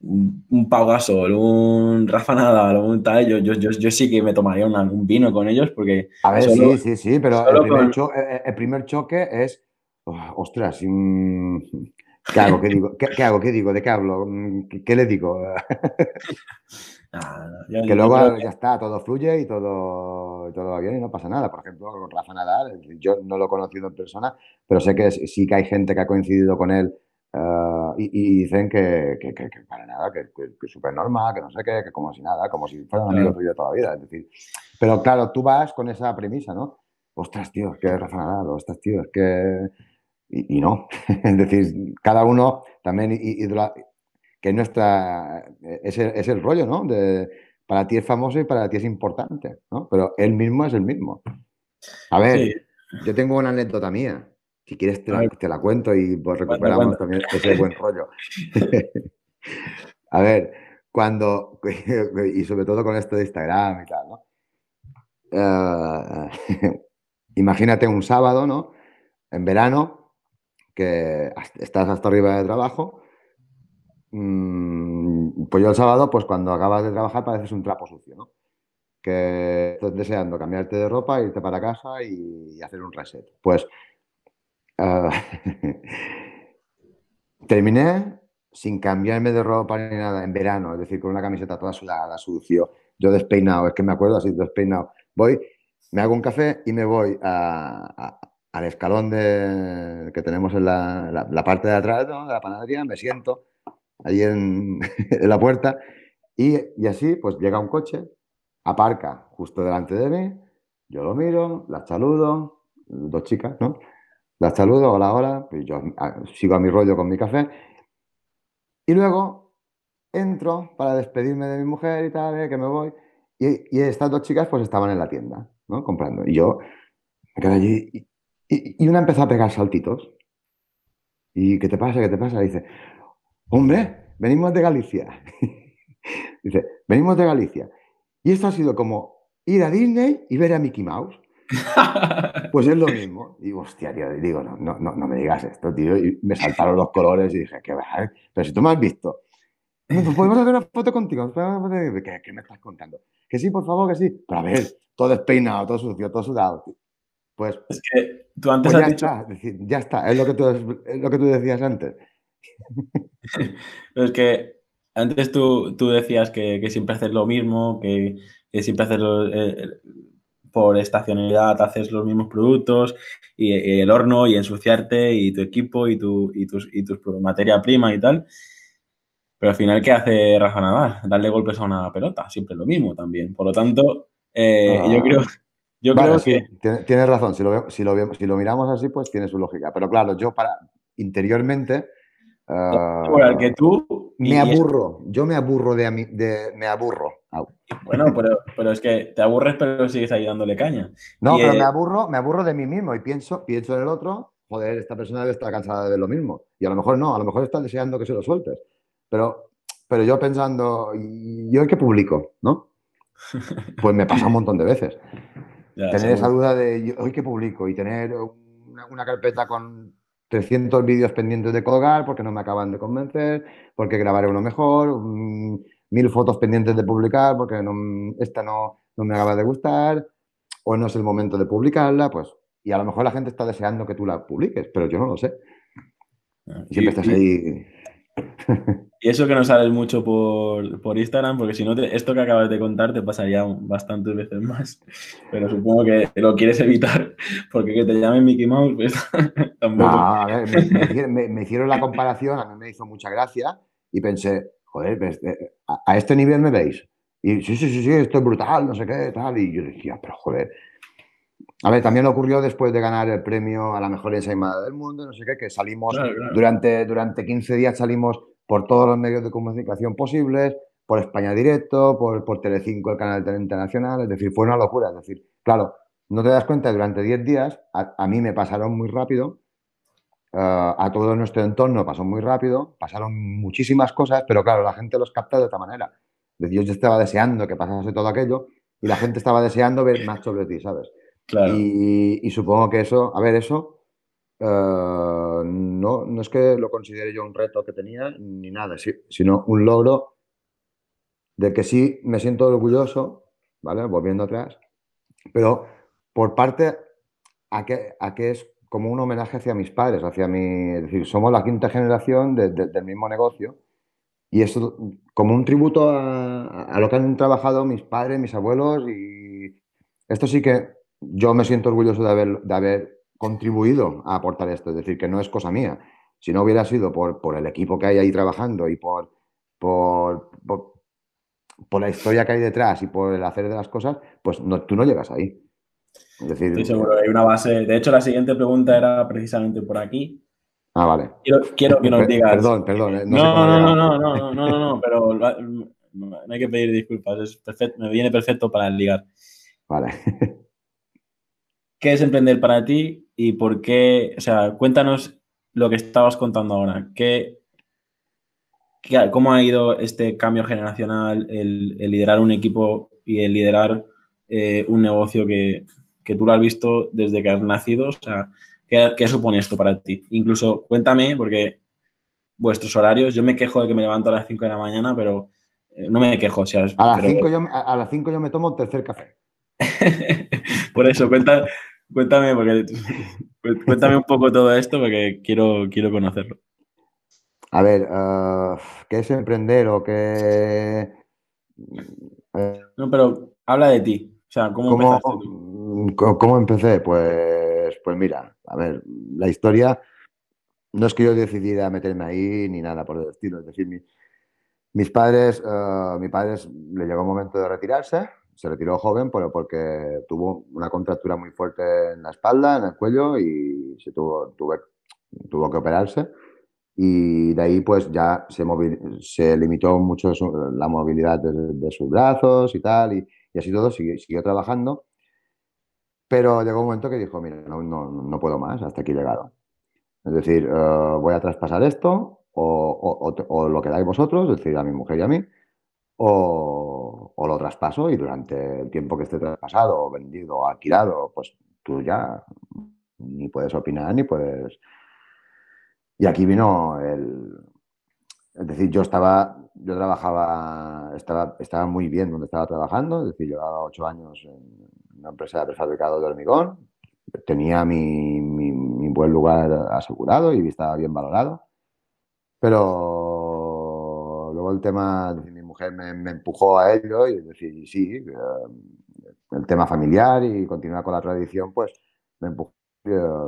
un Pau Gasol, un Rafa Nadal, un tal, yo, yo, yo, yo sí que me tomaría un, un, vino con ellos porque... A ver, sí, sí, sí, pero el primer, con... cho el primer, choque es, oh, ostras, ¿qué hago? ¿Qué digo? ¿Qué, ¿Qué, hago? ¿Qué digo? ¿De qué hablo? ¿Qué, qué le digo? No, que luego ya está, todo fluye y todo, todo va bien y no pasa nada. Por ejemplo, con Rafa Nadal, yo no lo he conocido en persona, pero sé que sí que hay gente que ha coincidido con él Uh, y, y, dicen que, que, que, para nada, que, es súper normal, que no sé qué, que como si nada, como si fuera un amigo tuyo toda la vida. Es decir, pero claro, tú vas con esa premisa, ¿no? Ostras, tío, es que Rafa Nadal, ostras, tío, es que. Y, y no. es decir, cada uno también. Y, la, que nuestra. Es el, es el rollo, ¿no? De, para ti es famoso y para ti es importante, ¿no? Pero él mismo es el mismo. A ver, sí. yo tengo una anécdota mía. Si quieres te la, te la cuento y pues recuperamos también ese buen rollo. a ver, cuando, y sobre todo con esto de Instagram y tal, ¿no? Uh, imagínate un sábado, ¿no? En verano, que estás hasta arriba de trabajo. Mmm, pues yo el sábado, pues cuando acabas de trabajar pareces un trapo sucio, ¿no? Que deseando cambiarte de ropa, irte para casa y, hacer un reset. Pues Uh, terminé sin cambiarme de ropa ni nada en verano, es decir, con una camiseta toda sudada, sucio, yo despeinado, es que me acuerdo así, despeinado. Voy, me hago un café y me voy a, al escalón de, que tenemos en la, la, la parte de atrás ¿no? de la panadería, me siento ahí en, en la puerta y, y, así pues llega un coche, aparca justo delante de mí, yo lo miro, la saludo, dos chicas, ¿no? las saludo, hola, hola, pues yo sigo a mi rollo con mi café. Y luego entro para despedirme de mi mujer y tal, eh, que me voy. Y, y, estas dos chicas pues estaban en la tienda, ¿no? Comprando. Y yo me quedé allí y, y, y, una empezó a pegar saltitos. ¿Y qué te pasa? ¿Qué te pasa? dice, hombre, venimos de Galicia. dice, venimos de Galicia. Y esto ha sido como ir a Disney y ver a Mickey Mouse. Pues es lo mismo. Digo, hostia, tío, digo, no, no, no me digas esto, tío. Y me saltaron los colores y dije, qué va, pero si tú me has visto. ¿Podemos hacer una foto contigo? ¿Qué, ¿Qué, me estás contando? Que sí, por favor, que sí. Pero a ver, todo despeinado, todo sucio, todo sudado. Pues, es que tú antes pues has ya dicho... está, es decir, ya está, es lo que tú, es lo que tú decías antes. Es que antes tú, tú decías que, que, siempre haces lo mismo, que, que siempre haces lo, eh, por estacionalidad haces los mismos productos y, y, el horno y ensuciarte y tu equipo y tu, y tus, y tus materia prima y tal. Pero al final, ¿qué hace Rafa Nadal? Darle golpes a una pelota, siempre lo mismo también. Por lo tanto, eh, ah, yo creo, yo vale, creo sí, que... Tienes razón, si lo, si, lo, si lo miramos así, pues tiene su lógica. Pero claro, yo para interiormente... Uh, bueno, que tú... Me aburro, yo me aburro de, de me aburro. Bueno, pero, pero, es que te aburres, pero sigues ahí dándole caña. No, y, pero eh, me aburro, me aburro de mí mismo y pienso, pienso en el otro, joder, esta persona debe estar cansada de lo mismo. Y a lo mejor no, a lo mejor está deseando que se lo sueltes. Pero, pero yo pensando, ¿yo qué publico? ¿No? Pues me pasa un montón de veces. Ya, tener seguro. esa duda de, ¿hoy qué publico? Y tener una, una carpeta con 300 vídeos pendientes de colgar porque no me acaban de convencer, porque grabaré uno mejor, mmm, mil fotos pendientes de publicar porque no, esta no, no, me acaba de gustar, o no es el momento de publicarla, pues, y a lo mejor la gente está deseando que tú la publiques, pero yo no lo sé. Y, Siempre estás ahí. Y eso que no sabes mucho por, por Instagram, porque si no, esto que acabas de contar te pasaría bastantes veces más. Pero supongo que lo quieres evitar, porque que te llamen Mickey Mouse, pues tampoco. Me, hicieron la comparación, a mí me hizo mucha gracia y pensé, joder, pues, eh, a, este nivel me veis. Y sí, sí, sí, sí, esto es brutal, no sé qué, tal. Y yo decía, pero joder. A ver, también ocurrió después de ganar el premio a la mejor ensaimada del mundo, no sé qué, que salimos claro, claro. Durante, durante 15 días salimos por todos los medios de comunicación posibles, por España Directo, por, por Telecinco, el canal internacional, es decir, fue una locura. Es decir, claro, no te das cuenta, durante 10 días a, a, mí me pasaron muy rápido, uh, a todo nuestro entorno pasó muy rápido, pasaron muchísimas cosas, pero claro, la gente los capta de otra manera. Yo, yo estaba deseando que pasase todo aquello y la gente estaba deseando ver más sobre ti, ¿sabes? Y, supongo que eso, a ver, eso eh, no, no es que lo considere yo un reto que tenía ni nada, sino un logro de que sí me siento orgulloso, ¿vale? Volviendo atrás, pero por parte a que, a que es como un homenaje hacia mis padres, hacia mi, es decir, somos la quinta generación del mismo negocio y es como un tributo a, a, lo que han trabajado mis padres, mis abuelos y esto sí que yo me siento orgulloso de haber, de haber contribuido a aportar esto, es decir, que no es cosa mía. Si no hubiera sido por, por el equipo que hay ahí trabajando y por, por, por, por, la historia que hay detrás y por el hacer de las cosas, pues no, tú no llegas ahí. Es decir, Estoy seguro hay una base. De hecho, la siguiente pregunta era precisamente por aquí. Ah, vale. Quiero, quiero que nos digas. Perdón, perdón. eh, No, sé no, no, llegar. no, no, no, no, no, no, pero no hay que pedir disculpas. Es perfecto, me viene perfecto para ligar. Vale. ¿Qué es emprender para ti y por qué? O sea, cuéntanos lo que estabas contando ahora. ¿Qué, qué- cómo ha ido este cambio generacional, el, el liderar un equipo y el liderar eh, un negocio que, que tú lo has visto desde que has nacido? O sea, ¿qué, qué supone esto para ti? Incluso cuéntame, porque vuestros horarios, yo me quejo de que me levanto a las 5 de la mañana, pero eh, no me quejo. O sea, A las pero- 5 yo, a, a las cinco yo me tomo el tercer café. Por eso, cuenta, cuéntame, porque, cuéntame un poco todo esto porque quiero, quiero conocerlo. A ver, eh, ¿qué es emprender o qué... No, pero habla de ti. O sea, ¿cómo, ¿Cómo, empezaste tú? cómo empecé? Pues, pues mira, a ver, la historia no es que yo decidiera meterme ahí ni nada por el estilo. Es decir, mi- mis padres, eh, mi padre le llegó un momento de retirarse, se retiró joven, pero porque tuvo una contractura muy fuerte en la espalda, en el cuello y se tuvo, tuve- tuvo que operarse. Y de ahí pues ya se, se limitó mucho su- la movilidad de, de sus brazos y tal, y, y así todo, siguió, siguió trabajando. Pero llegó un momento que dijo, mira, no, no, no puedo más, hasta aquí he llegado. Es decir, eh, voy a traspasar esto, o, o- o- o lo quedáis vosotros, es decir, a mi mujer y a mí, o, o lo traspaso y durante el tiempo que esté traspasado, vendido, o alquilado, pues tú ya ni puedes opinar, ni puedes... Y aquí vino el... Es decir, yo estaba, yo trabajaba, estaba, estaba muy bien donde estaba trabajando, es decir, llevaba ocho años en una empresa de prefabricado de hormigón, tenía mi, mi, mi buen lugar asegurado y estaba bien valorado, pero luego el tema, me, empujó a ello y decir, sí, eh, el tema familiar y continuar con la tradición, pues me empujó,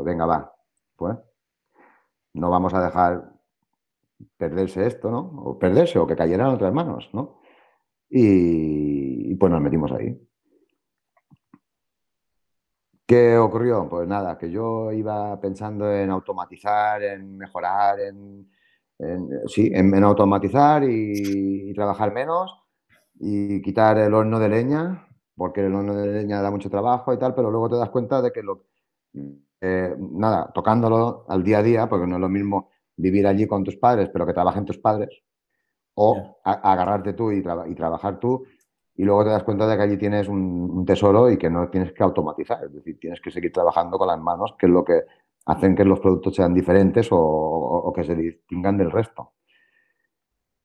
venga, va, pues no vamos a dejar perderse esto, ¿no? O perderse o que cayera en otras manos, ¿no? Y, y pues nos metimos ahí. ¿Qué ocurrió? Pues nada, que yo iba pensando en automatizar, en mejorar, en, en- sí, en, en automatizar y, y trabajar menos y quitar el horno de leña, porque el horno de leña da mucho trabajo y tal, pero luego te das cuenta de que lo, eh, nada, tocándolo al día a día, porque no es lo mismo vivir allí con tus padres, pero que trabajen tus padres, o a- agarrarte tú y trabajar tú, y luego te das cuenta de que allí tienes un, un tesoro y que no tienes que automatizar, es decir, tienes que seguir trabajando con las manos, que es lo que hacen que los productos sean diferentes o, que se distingan del resto.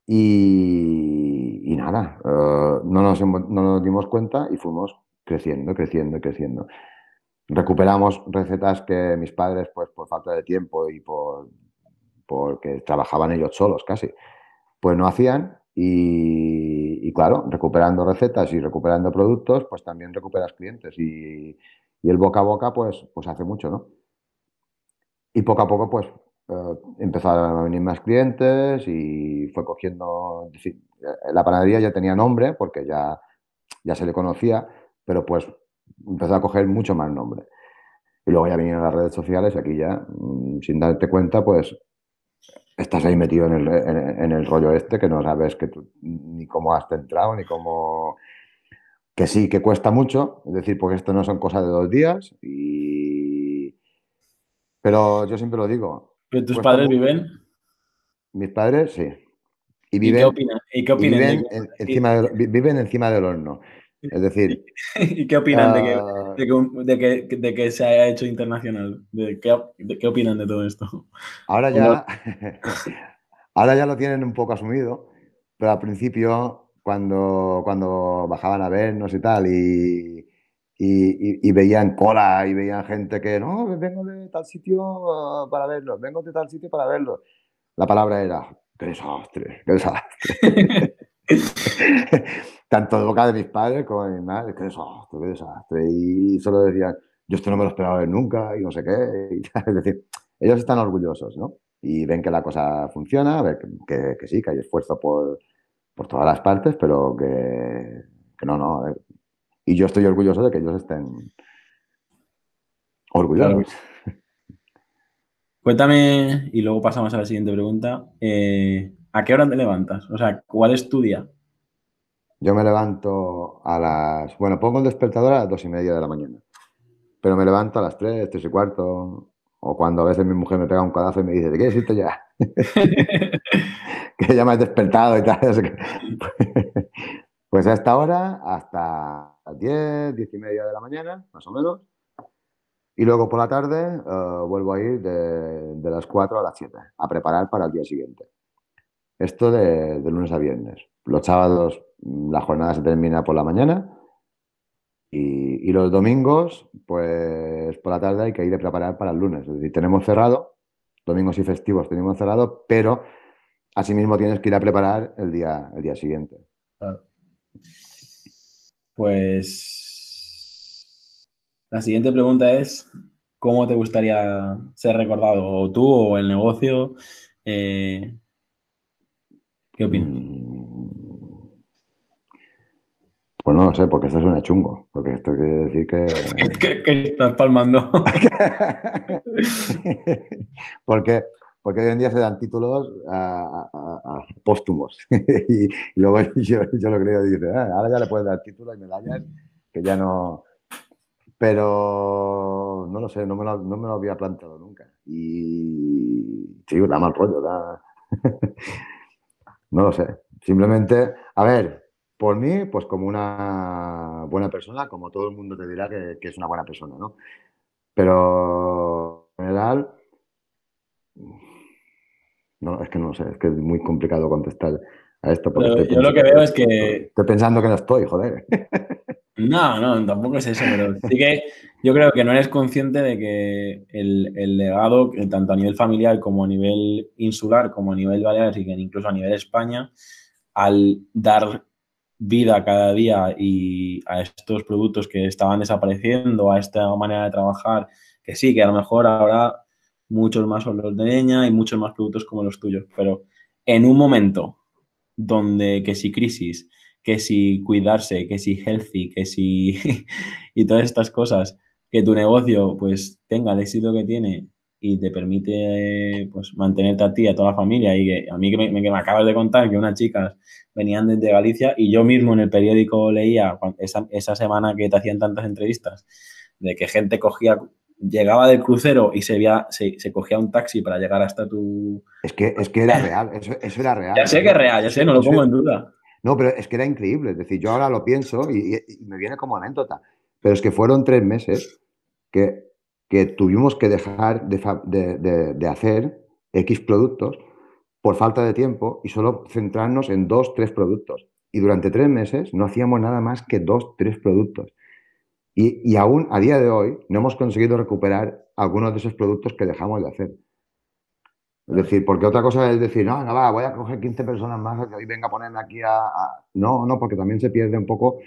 Y, nada, eh, no, nos, no nos dimos cuenta y fuimos creciendo, creciendo, creciendo. Recuperamos recetas que mis padres, pues por falta de tiempo y por porque trabajaban ellos solos casi, pues no hacían. Y, y claro, recuperando recetas y recuperando productos, pues también recuperas clientes. Y, y el boca a boca, pues, pues hace mucho, ¿no? Y poco a poco, pues eh, empezaron a venir más clientes y fue cogiendo. decir, eh, la panadería ya tenía nombre porque ya, ya se le conocía, pero pues empezó a coger mucho más nombre. Y luego ya vinieron las redes sociales y aquí ya, mm, sin darte cuenta, pues estás ahí metido en el, en, en el rollo este que no sabes que tú, ni cómo has entrado, ni cómo... Que sí, que cuesta mucho, es decir, porque esto no son cosas de dos días, y... pero yo siempre lo digo, ¿Pero tus Cuesta padres mucho. viven? mis padres sí, y viven, qué opinan? ¿Y qué opinan viven, de que- en- encima viven encima del horno. Es decir, ¿Y qué opinan de, que, ah, de, que, de que- de que se haya hecho internacional? ¿De qué, de qué opinan de todo esto? ahora ya, ahora ya lo tienen un poco asumido, pero al principio, cuando, cuando bajaban a vernos y tal, y, y- y- y veían cola y veían gente que, no, vengo de tal sitio ah, para verlos, vengo de tal sitio para verlos. La palabra era, qué desastre, qué desastre. Tanto de boca de mis padres como de mi madre, qué desastre, qué desastre. Y solo decían, yo esto no me lo esperaba ver nunca y no sé qué. y tal. Es decir, ellos están orgullosos, ¿no? Y ven que la cosa funciona, ven que, que- que sí, que hay esfuerzo por, por todas las partes, pero que, que no, no. Y yo estoy orgulloso de que ellos estén orgullosos. Cuéntame, y luego pasamos a la siguiente pregunta. eh, ¿A qué hora te levantas? O sea, ¿cuál es tu día? Yo me levanto a las. Bueno, pongo el despertador a las dos y media de la mañana. Pero me levanto a las tres, tres y cuarto. O cuando a veces mi mujer me pega un codazo y me dice, ¿te quieres irte ya? que ya me has despertado y tal. Pues a esta hora, hasta las 10, 10 y media de la mañana, más o menos. Y luego por la tarde eh, vuelvo a ir de, las 4 a las 7 a preparar para el día siguiente. Esto de, lunes a viernes. Los sábados mm, la jornada se termina por la mañana y, los domingos, pues por la tarde hay que ir a preparar para el lunes. Es decir, tenemos cerrado, domingos y festivos tenemos cerrado, pero asimismo tienes que ir a preparar el día, el día siguiente. Pues la siguiente pregunta es, ¿cómo te gustaría ser recordado? ¿O tú o el negocio? Eh, ¿Qué opinas? Mm. Pues no lo sé, porque esto suena chungo. Porque esto quiere decir que. ¿Qué, qué estás palmando? porque, porque hoy en día se dan títulos a, póstumos. y, luego yo, lo creo y dice, "Ah, ahora ya le puedes dar títulos y medallas que ya no. Pero no lo sé, no me lo, no me lo había planteado nunca. Y sí, da mal rollo, da. no lo sé. Simplemente, a ver, por mí, pues como una buena persona, como todo el mundo te dirá que es una buena persona, ¿no? Pero en general, no, es que no sé, es que es muy complicado contestar a esto. porque estoy yo lo que veo es que Estoy pensando que no estoy, joder. No, no, tampoco es eso, pero sí que yo creo que no eres consciente de que el, el legado, que tanto a nivel familiar como a nivel insular, como a nivel Baleares y que incluso a nivel España, al dar vida cada día y a estos productos que estaban desapareciendo, a esta manera de trabajar, que sí, que a lo mejor habrá muchos más los de leña y muchos más productos como los tuyos, pero en un momento donde que si crisis, que si cuidarse, que si healthy, que si y todas estas cosas, que tu negocio pues tenga el éxito que tiene y te permite pues mantenerte a ti, a toda la familia y que a mí que me, que me acabas de contar que unas chicas venían desde Galicia y yo mismo en el periódico leía esa, esa semana que te hacían tantas entrevistas de que gente cogía llegaba del crucero y se, veía, se, se cogía un taxi para llegar hasta tu... Es que, es que era real, eso, eso era real. Ya sé que es real, ya sé, no lo pongo en duda. No, pero es que era increíble. Es decir, yo ahora lo pienso y, me viene como anécdota. Pero es que fueron tres meses que, que tuvimos que dejar de- de- de hacer X productos por falta de tiempo y solo centrarnos en dos, tres productos. Y durante tres meses no hacíamos nada más que dos, tres productos. Y, y aún a día de hoy no hemos conseguido recuperar algunos de esos productos que dejamos de hacer. Es decir, porque otra cosa es decir, no, no, va, voy a coger 15 personas más que hoy venga a ponerme aquí a, a-". No, no, porque también se pierde un poco.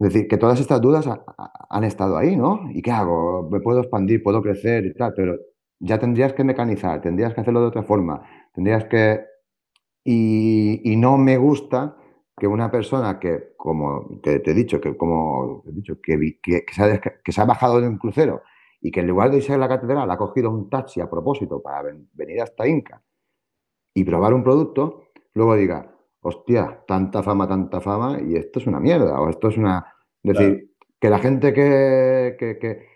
Es decir, que todas estas dudas ha- ha- han estado ahí, ¿no? ¿Y qué hago? ¿Me puedo expandir? ¿Puedo crecer? Y tal, pero ya tendrías que mecanizar, tendrías que hacerlo de otra forma, tendrías que... Y, y no me gusta que una persona que, como que te he dicho, que como te he dicho, que, que, que se ha, que se ha bajado de un crucero y que en lugar de irse a la catedral ha cogido un taxi a propósito para ven- venir hasta Inca y probar un producto, luego diga, hostia, tanta fama, tanta fama, y esto es una mierda, o esto es una... Es decir, que la gente que... que- que-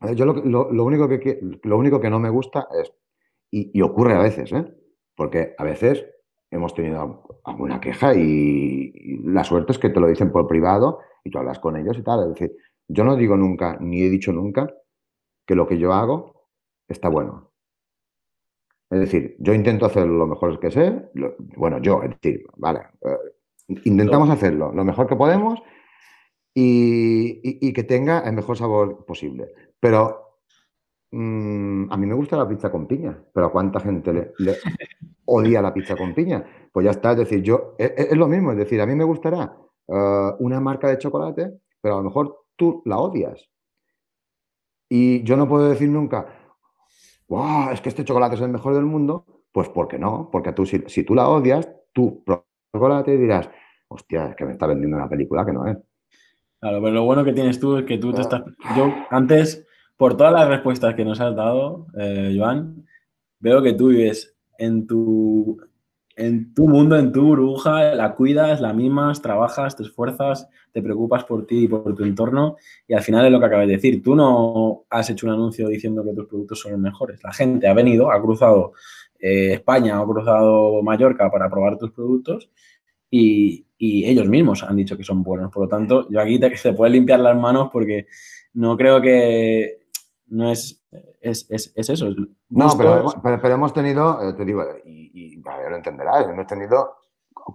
a ver, Yo lo, lo- lo único que, lo único que no me gusta es, y, y ocurre a veces, ¿eh? porque a veces hemos tenido alguna queja y, la suerte es que te lo dicen por privado y tú hablas con ellos y tal. Es decir, yo no digo nunca, ni he dicho nunca, que lo que yo hago está bueno. Es decir, yo intento hacer lo mejor que sé, bueno, yo, es decir, vale, eh, intentamos hacerlo lo mejor que podemos y, que tenga el mejor sabor posible. Pero mm, a mí me gusta la pizza con piña, pero ¿a cuánta gente le, odia la pizza con piña? Pues ya está, es decir, yo, e, e, es, lo mismo, es decir, a mí me gustará eh, una marca de chocolate, pero a lo mejor tú la odias. Y yo no puedo decir nunca, wow, es que este chocolate es el mejor del mundo, pues ¿por qué no? Porque tú, si, si tú la odias, tú chocolate y dirás, hostia, es que me está vendiendo una película que no es. Claro, pero lo bueno que tienes tú es que tú te estás. Yo, antes, por todas las respuestas que nos has dado, eh, Joan, veo que tú vives en tu, en tu mundo, en tu burbuja, la cuidas, la mimas, trabajas, te esfuerzas, te preocupas por ti y por tu entorno. Y al final es lo que acabas de decir. Tú no has hecho un anuncio diciendo que tus productos son los mejores. La gente ha venido, ha cruzado eh, España, ha cruzado Mallorca para probar tus productos y, ellos mismos han dicho que son buenos. Por lo tanto, yo aquí te, puede limpiar las manos porque no creo que no es, es, eso. No, pero, pero, hemos tenido, eh, te digo, y, y lo entenderás, hemos tenido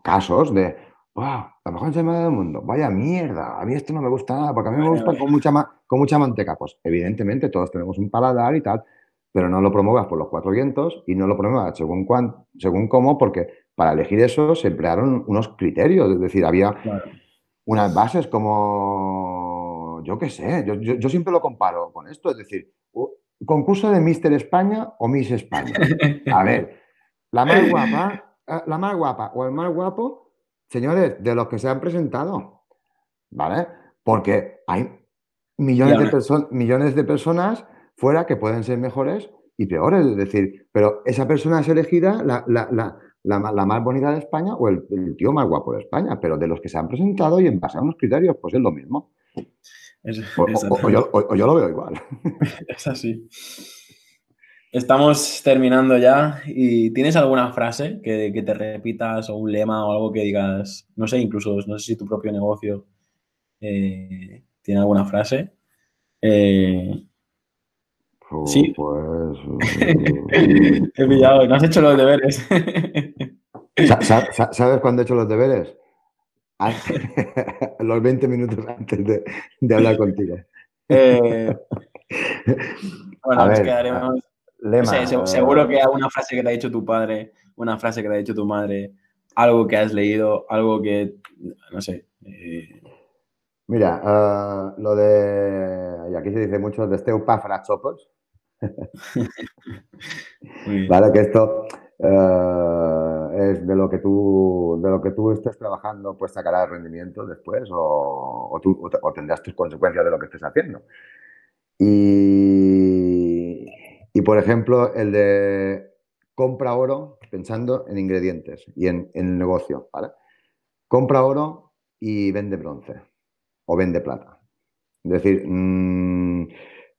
casos de, wow, la mejor ensalada del mundo, vaya mierda, a mí esto no me gusta nada, porque a mí me gusta con mucha, con mucha manteca. Pues evidentemente todos tenemos un paladar y tal, pero no lo promuevas por los cuatro vientos y no lo promuevas según, según cómo, porque para elegir eso se emplearon unos criterios, es decir, había unas bases como, yo qué sé, yo, siempre lo comparo con esto, es decir, concurso de Mister España o Miss España. A ver, la más guapa, eh, la más guapa o el más guapo, señores, de los que se han presentado, ¿vale? Porque hay millones de, millones de personas fuera que pueden ser mejores y peores, es decir, pero esa persona es elegida, la, la, más bonita de España o el, tío más guapo de España, pero de los que se han presentado y en base a unos criterios, pues es lo mismo. O, yo, lo veo igual. Es así. Estamos terminando ya y ¿tienes alguna frase que, te repitas o un lema o algo que digas, no sé, incluso no sé si tu propio negocio eh, tiene alguna frase? Eh, sí. Pues. He pillado, no has hecho los deberes. ¿Sabes cuándo he hecho los deberes? los 20 minutos antes de, hablar contigo. Eh, bueno, nos quedaremos. seguro que alguna frase que te ha dicho tu padre, una frase que te ha dicho tu madre, algo que has leído, algo que, no sé. Eh, Mira, uh, lo de, y aquí se dice mucho, de este para chopos. vale, que esto uh, es de lo que tú de lo que tú estés trabajando, pues sacarás rendimiento después o, o, tú, o, tendrás tus consecuencias de lo que estés haciendo. Y, y, por ejemplo, el de compra oro pensando en ingredientes y en, en el negocio, ¿vale? Compra oro y vende bronce o vende plata. Es decir, mmm,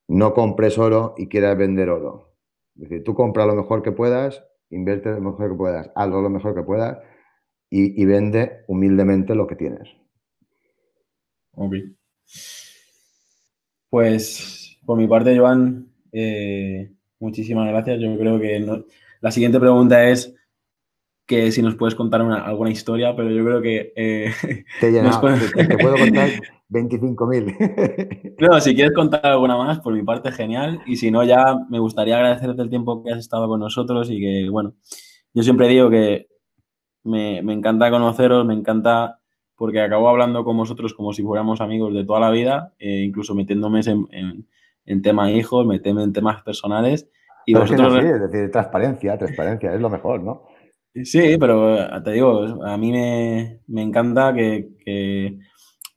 no compres oro y quieras vender oro. Es decir, tú compra lo mejor que puedas, invierte lo mejor que puedas, hazlo lo mejor que puedas y, vende humildemente lo que tienes. Ok. Pues por mi parte, Joan, eh, muchísimas gracias. Yo creo que la siguiente pregunta es que si nos puedes contar alguna historia, pero yo creo que... Eh, te, te, puedo contar 25.000. no, si quieres contar alguna más, por mi parte, genial. Y si no, ya me gustaría agradecerte el tiempo que has estado con nosotros y que, bueno, yo siempre digo que me, encanta conoceros, me encanta porque acabo hablando con vosotros como si fuéramos amigos de toda la vida, eh, incluso metiéndome en, en, en temas hijos, metiéndome en temas personales. Y vosotros... Es, es decir, transparencia, transparencia, es lo mejor, ¿no? Sí, pero eh, te digo, a mí me, encanta que,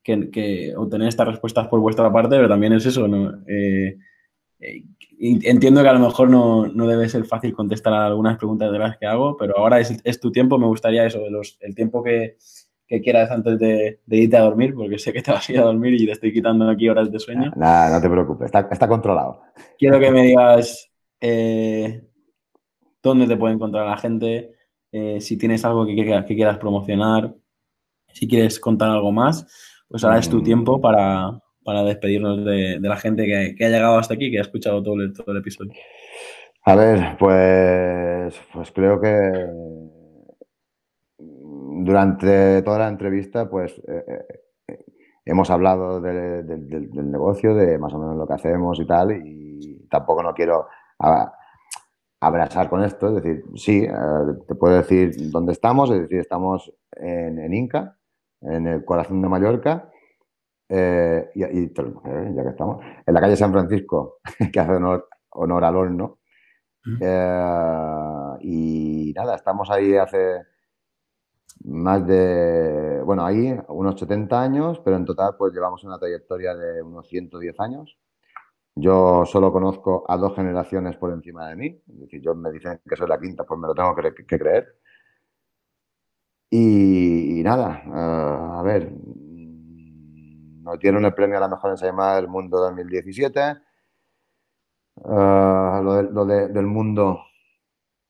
que, obtener estas respuestas por vuestra parte, pero también es eso, ¿no? Eh, eh, entiendo que a lo mejor no, debe ser fácil contestar a algunas preguntas de las que hago, pero ahora es, tu tiempo, me gustaría eso, los, el tiempo que, quieras antes de, irte a dormir, porque sé que te vas a ir a dormir y te estoy quitando aquí horas de sueño. Nada, no te preocupes, está, está controlado. Quiero que me digas dónde te puede encontrar la gente, eh, si tienes algo que, que, quieras promocionar, si quieres contar algo más, pues ahora es tu mm. tiempo para, para despedirnos de, la gente que, ha llegado hasta aquí, que ha escuchado todo el, todo el episodio. A ver, pues, pues creo que durante toda la entrevista, pues eh, eh, hemos hablado del negocio, de más o menos lo que hacemos y tal, y tampoco no quiero abrazar con esto, es decir, sí, eh, te puedo decir dónde estamos, es decir, estamos en, Inca, en el corazón de Mallorca, y, ya que estamos, en la calle San Francisco, que hace honor, honor al horno, y nada, estamos ahí hace más de, bueno, ahí unos 70 años, pero en total pues llevamos una trayectoria de unos 110 años. Yo solo conozco a dos generaciones por encima de mí, es decir, yo me dicen que soy la quinta, pues me lo tengo que, creer. Y, nada, eh, a ver, nos dieron el premio a la mejor ensaimada del mundo 2017. Uh, lo, lo del mundo,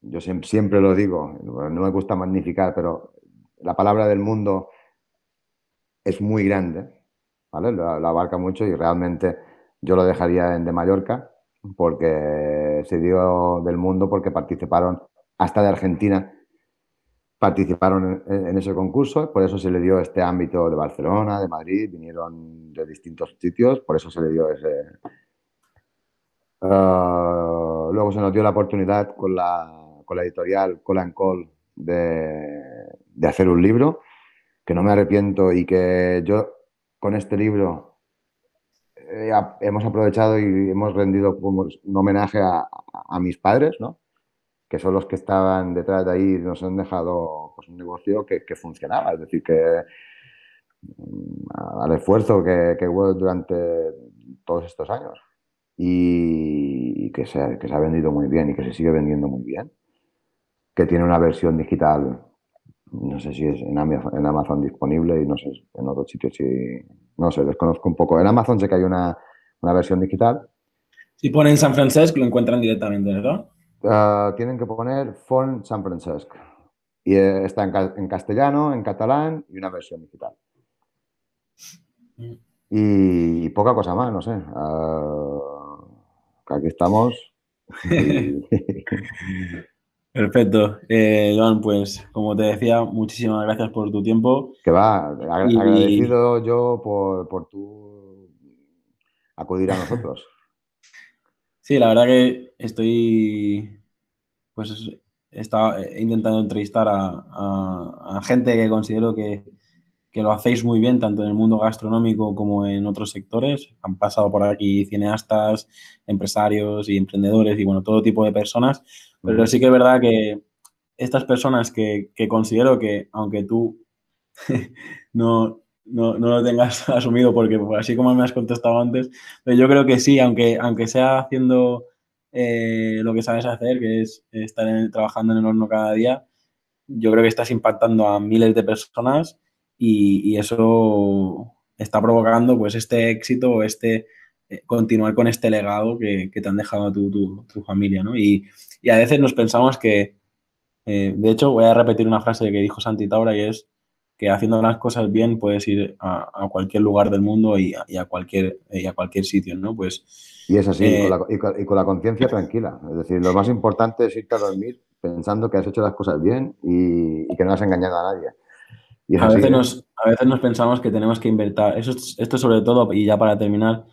yo siempre, lo digo, no me gusta magnificar, pero la palabra del mundo es muy grande, ¿vale? La, abarca mucho y realmente yo lo dejaría en de Mallorca porque se dio del mundo porque participaron hasta de Argentina participaron en, ese concurso, por eso se le dio este ámbito de Barcelona, de Madrid, vinieron de distintos sitios, por eso se le dio ese... Ah, luego se nos dio la oportunidad con la, con la editorial Call Call de, hacer un libro, que no me arrepiento y que yo con este libro eh, hemos aprovechado y hemos rendido como un homenaje a, mis padres, ¿no? que son los que estaban detrás de ahí y nos han dejado pues, un negocio que, funcionaba, es decir, que mm, al esfuerzo que, que, hubo durante todos estos años. Y, que, se, que se ha vendido muy bien y que se sigue vendiendo muy bien. Que tiene una versión digital, no sé si es en Amazon, disponible y no sé, en otros sitios si, no sé, desconozco un poco. En Amazon sé que hay una, versión digital. Si ponen San Francisco lo encuentran directamente, ¿verdad? Ah, tienen que poner Font San Francisco. Y eh, está en, castellano, en catalán y una versión digital. Y, poca cosa más, no sé. Uh, aquí estamos. Perfecto. Eh, Joan, pues como te decía, muchísimas gracias por tu tiempo. Que va, agradecido yo por, por tu acudir a nosotros. sí, la verdad que estoy, pues, estaba intentando entrevistar a, gente que considero que, que, lo hacéis muy bien, tanto en el mundo gastronómico como en otros sectores. Han pasado por aquí cineastas, empresarios y emprendedores y, bueno, todo tipo de personas pero sí que es verdad que estas personas que, considero que, aunque tú no, lo tengas asumido, porque pues, así como me has contestado antes, pero yo creo que sí, aunque, aunque sea haciendo eh, lo que sabes hacer, que es estar trabajando en el horno cada día, yo creo que estás impactando a miles de personas y, eso está provocando pues este éxito o este eh, continuar con este legado que, te han dejado tu, tu, tu familia, ¿no? Y, y a veces nos pensamos que, eh, de hecho, voy a repetir una frase que dijo Santi Taura y es que haciendo las cosas bien puedes ir a, cualquier lugar del mundo y a, cualquier, y a cualquier sitio, ¿no? Pues, y es así, y con eh, la, conciencia tranquila. Es decir, lo más importante es irte a dormir pensando que has hecho las cosas bien y, que no has engañado a nadie. A, veces nos, a veces nos pensamos que tenemos que invertir, eso, esto sobre todo, y ya para terminar,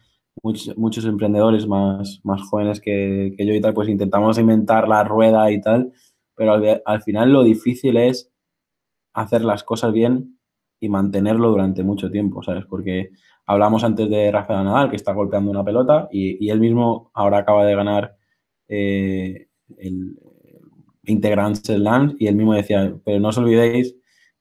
muchos, muchos emprendedores más, más jóvenes que, que, yo y tal, pues intentamos inventar la rueda y tal, pero al, final lo difícil es hacer las cosas bien y mantenerlo durante mucho tiempo, ¿sabes? Porque hablamos antes de Rafael Nadal, que está golpeando una pelota, y, y él mismo ahora acaba de ganar eh, el Integrant Slam, y él mismo decía, pero no os olvidéis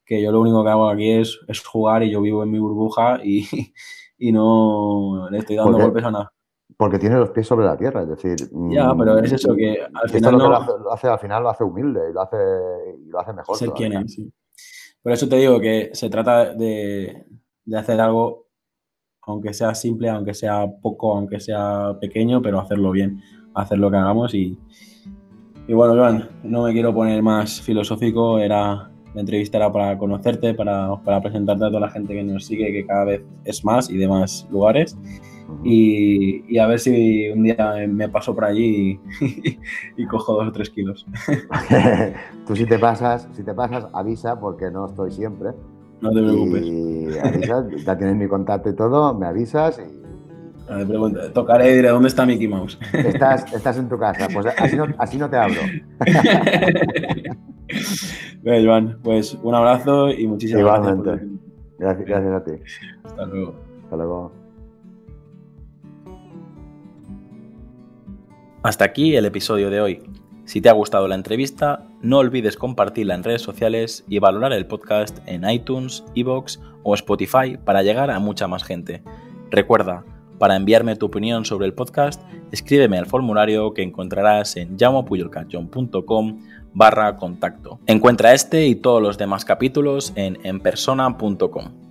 que yo lo único que hago aquí es, es jugar y yo vivo en mi burbuja y, y no le estoy dando golpes a nada. Porque tiene los pies sobre la tierra, es decir. Ya, mm, pero es eso, que al final. Lo, hace, al final lo hace humilde y lo hace, lo hace mejor. Ser quien es, Por eso te digo que se trata de, hacer algo, aunque sea simple, aunque sea poco, aunque sea pequeño, pero hacer lo bien, hacer lo que hagamos y, Y bueno, Joan, no me quiero poner más filosófico, era la entrevista era para conocerte, para, para presentarte a toda la gente que nos sigue, que cada vez es más y de más lugares. Y, y, a ver si un día me paso por allí y, y cojo dos o tres kilos. Tú si te pasas, si te pasas, avisa porque no estoy siempre. No te preocupes. Y ya tienes mi contacto y todo, me avisas y a ver, pregunta, tocaré y diré, ¿dónde está Mickey Mouse? Estás, estás en tu casa, pues así no, así no te hablo. Pues un abrazo y muchísimas Igualmente. gracias. Gracias, gracias a ti. Hasta luego. Hasta luego. Hasta aquí el episodio de hoy. Si te ha gustado la entrevista, no olvides compartirla en redes sociales y valorar el podcast en iTunes, Evox o Spotify para llegar a mucha más gente. Recuerda, para enviarme tu opinión sobre el podcast, escríbeme al formulario que encontrarás en llamopuyolcanchon.com barra contacto. Encuentra este y todos los demás capítulos en enpersona.com.